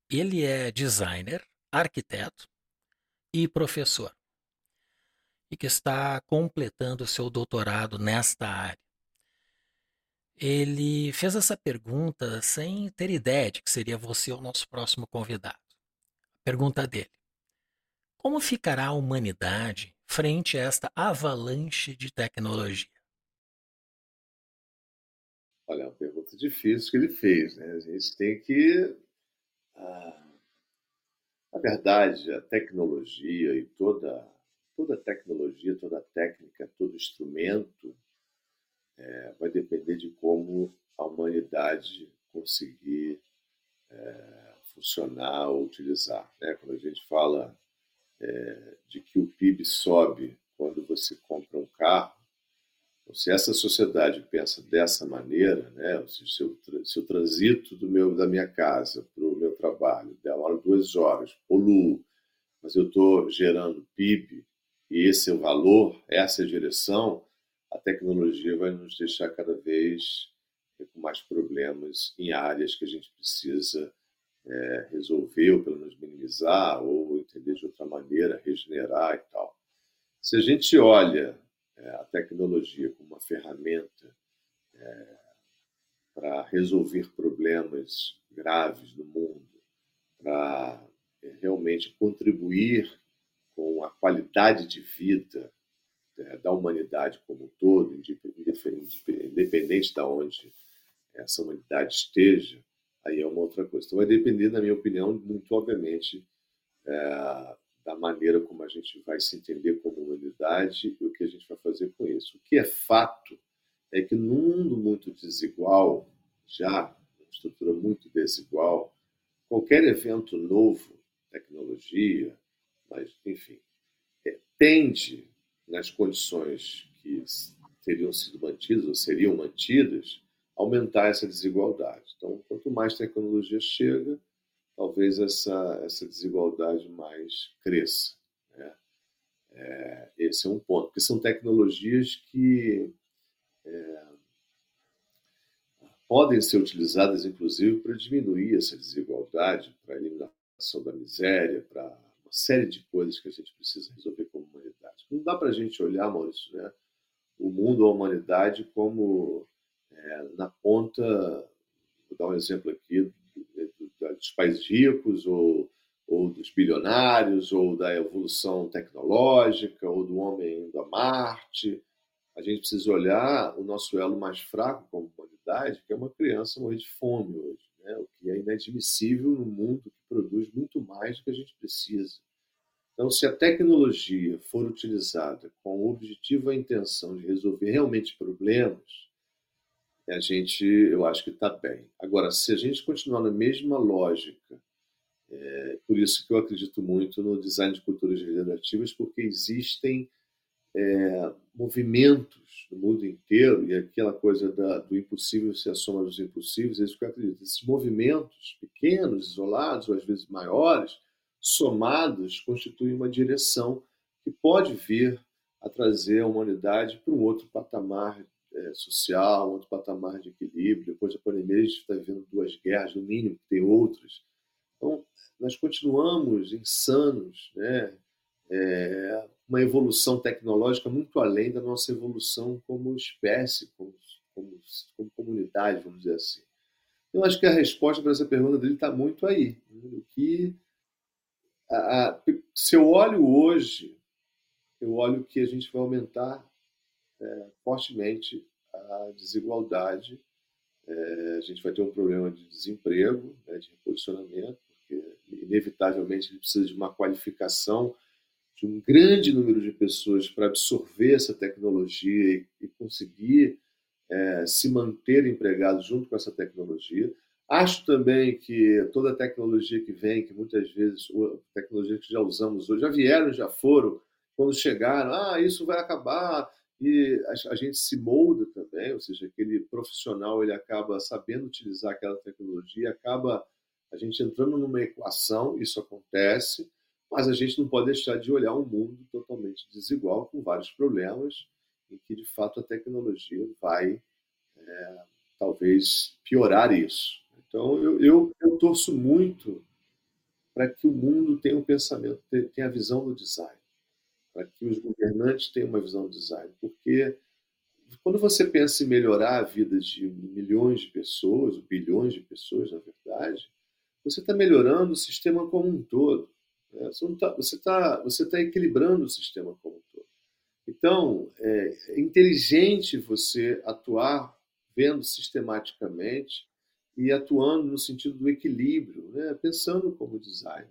Ele é designer, arquiteto e professor e que está completando seu doutorado nesta área. Ele fez essa pergunta sem ter ideia de que seria você o nosso próximo convidado. A pergunta dele: Como ficará a humanidade frente a esta avalanche de tecnologia? Olha, é uma pergunta difícil que ele fez. Né? A gente tem que. Ah, na verdade, a tecnologia e toda toda tecnologia, toda técnica, todo instrumento é, vai depender de como a humanidade conseguir é, funcionar ou utilizar. Né? Quando a gente fala é, de que o PIB sobe quando você compra um carro, se essa sociedade pensa dessa maneira, né, se, eu, se eu transito do meu, da minha casa para o meu trabalho demora duas horas, poluo, mas eu estou gerando PIB, e esse é o valor, essa é direção, a tecnologia vai nos deixar cada vez com mais problemas em áreas que a gente precisa é, resolver, ou pelo menos minimizar, ou entender de outra maneira, regenerar e tal. Se a gente olha é, a tecnologia como uma ferramenta é, para resolver problemas graves do mundo, para realmente contribuir com a qualidade de vida né, da humanidade como um todo, independente de onde essa humanidade esteja, aí é uma outra coisa. Então vai depender, na minha opinião, muito obviamente é, da maneira como a gente vai se entender como humanidade e o que a gente vai fazer com isso. O que é fato é que num mundo muito desigual, já uma estrutura muito desigual, qualquer evento novo, tecnologia, mas, enfim, é, tende, nas condições que teriam sido mantidas ou seriam mantidas, aumentar essa desigualdade. Então, quanto mais tecnologia chega, talvez essa, essa desigualdade mais cresça. Né? É, esse é um ponto, porque são tecnologias que é, podem ser utilizadas, inclusive, para diminuir essa desigualdade, para a eliminação da miséria, para série de coisas que a gente precisa resolver como humanidade. Não dá para a gente olhar, Maurício, né, o mundo, a humanidade, como é, na ponta, vou dar um exemplo aqui, dos países ricos, ou, ou dos bilionários, ou da evolução tecnológica, ou do homem indo a Marte. A gente precisa olhar o nosso elo mais fraco como humanidade, que é uma criança morrer de fome hoje, né? o que é inadmissível no mundo que produz muito mais do que a gente precisa. Então, se a tecnologia for utilizada com o objetivo a intenção de resolver realmente problemas, a gente, eu acho que está bem. Agora, se a gente continuar na mesma lógica, é por isso que eu acredito muito no design de culturas regenerativas, porque existem é, movimentos no mundo inteiro, e aquela coisa da, do impossível ser a soma dos impossíveis, é isso que eu acredito. Esses movimentos pequenos, isolados, ou às vezes maiores, somados, constituem uma direção que pode vir a trazer a humanidade para um outro patamar é, social, um outro patamar de equilíbrio. Depois da pandemia, a gente está vivendo duas guerras, no mínimo, tem outras. Então, nós continuamos insanos, né? É, uma evolução tecnológica muito além da nossa evolução como espécie, como, como, como comunidade, vamos dizer assim. Eu acho que a resposta para essa pergunta dele está muito aí. Né? que a, se eu olho hoje, eu olho que a gente vai aumentar é, fortemente a desigualdade. É, a gente vai ter um problema de desemprego, né, de reposicionamento, porque inevitavelmente ele precisa de uma qualificação de um grande número de pessoas para absorver essa tecnologia e, e conseguir é, se manter empregado junto com essa tecnologia. Acho também que toda a tecnologia que vem, que muitas vezes, tecnologia que já usamos hoje, já vieram, já foram, quando chegaram, ah, isso vai acabar, e a, gente se molda também, ou seja, aquele profissional ele acaba sabendo utilizar aquela tecnologia, acaba a gente entrando numa equação, isso acontece, mas a gente não pode deixar de olhar um mundo totalmente desigual, com vários problemas, em que de fato a tecnologia vai é, talvez piorar isso. Então eu, eu, eu torço muito para que o mundo tenha um pensamento, tenha a visão do design para que os governantes tenham uma visão do design, porque quando você pensa em melhorar a vida de milhões de pessoas, bilhões de pessoas, na verdade, você está melhorando o sistema como um todo. Né? Você está tá, você tá equilibrando o sistema como um todo. Então, é, é inteligente você atuar vendo sistematicamente e atuando no sentido do equilíbrio, né? pensando como design.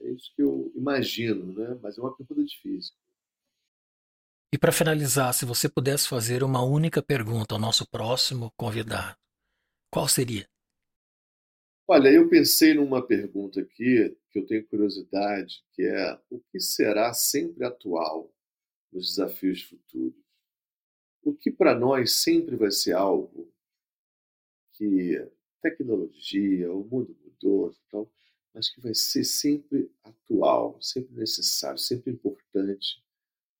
É isso que eu imagino, né? mas é uma pergunta difícil. E para finalizar, se você pudesse fazer uma única pergunta ao nosso próximo convidado, qual seria? Olha, eu pensei numa pergunta aqui que eu tenho curiosidade, que é o que será sempre atual nos desafios futuros? O que para nós sempre vai ser algo que tecnologia, o mundo mudou, então mas que vai ser sempre atual, sempre necessário, sempre importante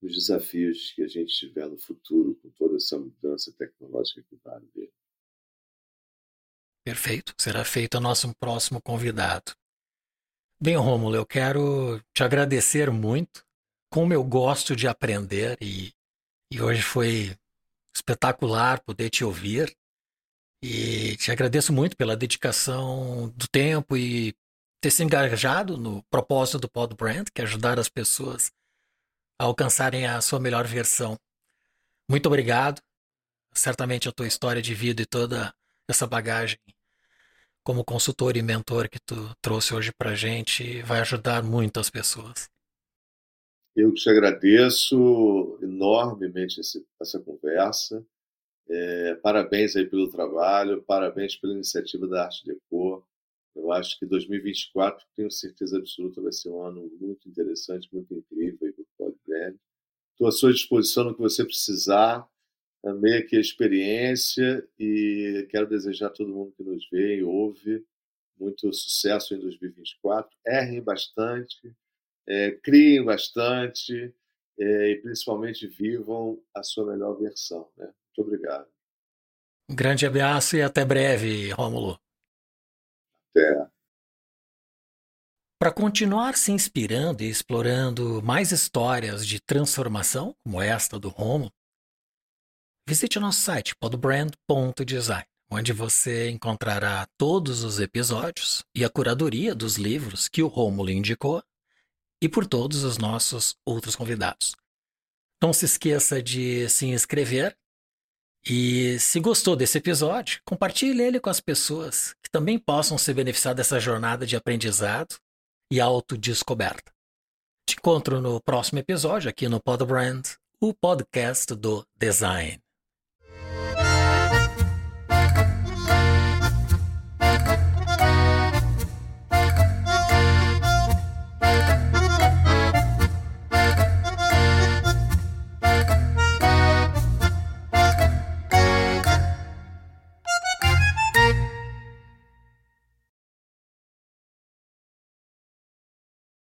nos desafios que a gente tiver no futuro com toda essa mudança tecnológica que vai haver. Perfeito. Será feito o nosso próximo convidado. Bem, Rômulo, eu quero te agradecer muito. Como eu gosto de aprender e, e hoje foi espetacular poder te ouvir. E te agradeço muito pela dedicação do tempo e ter se engajado no propósito do Pod Brand, que é ajudar as pessoas a alcançarem a sua melhor versão. Muito obrigado. Certamente a tua história de vida e toda essa bagagem como consultor e mentor que tu trouxe hoje para gente vai ajudar muitas pessoas. Eu te agradeço enormemente esse, essa conversa. É, parabéns aí pelo trabalho, parabéns pela iniciativa da Arte Decor. Eu acho que 2024, tenho certeza absoluta, vai ser um ano muito interessante, muito incrível aí para o Podbrand. Estou à sua disposição no que você precisar. Amei aqui a experiência e quero desejar a todo mundo que nos vê e ouve muito sucesso em 2024. Errem bastante, é, criem bastante é, e principalmente vivam a sua melhor versão. Né? Muito obrigado. Um grande abraço e até breve, Rômulo. Terra. Para continuar se inspirando e explorando mais histórias de transformação, como esta do Romo, visite o nosso site podbrand.design, onde você encontrará todos os episódios e a curadoria dos livros que o Romulo indicou e por todos os nossos outros convidados. Não se esqueça de se inscrever e se gostou desse episódio, compartilhe ele com as pessoas que também possam se beneficiar dessa jornada de aprendizado e autodescoberta. Te encontro no próximo episódio aqui no Podbrand, o podcast do design.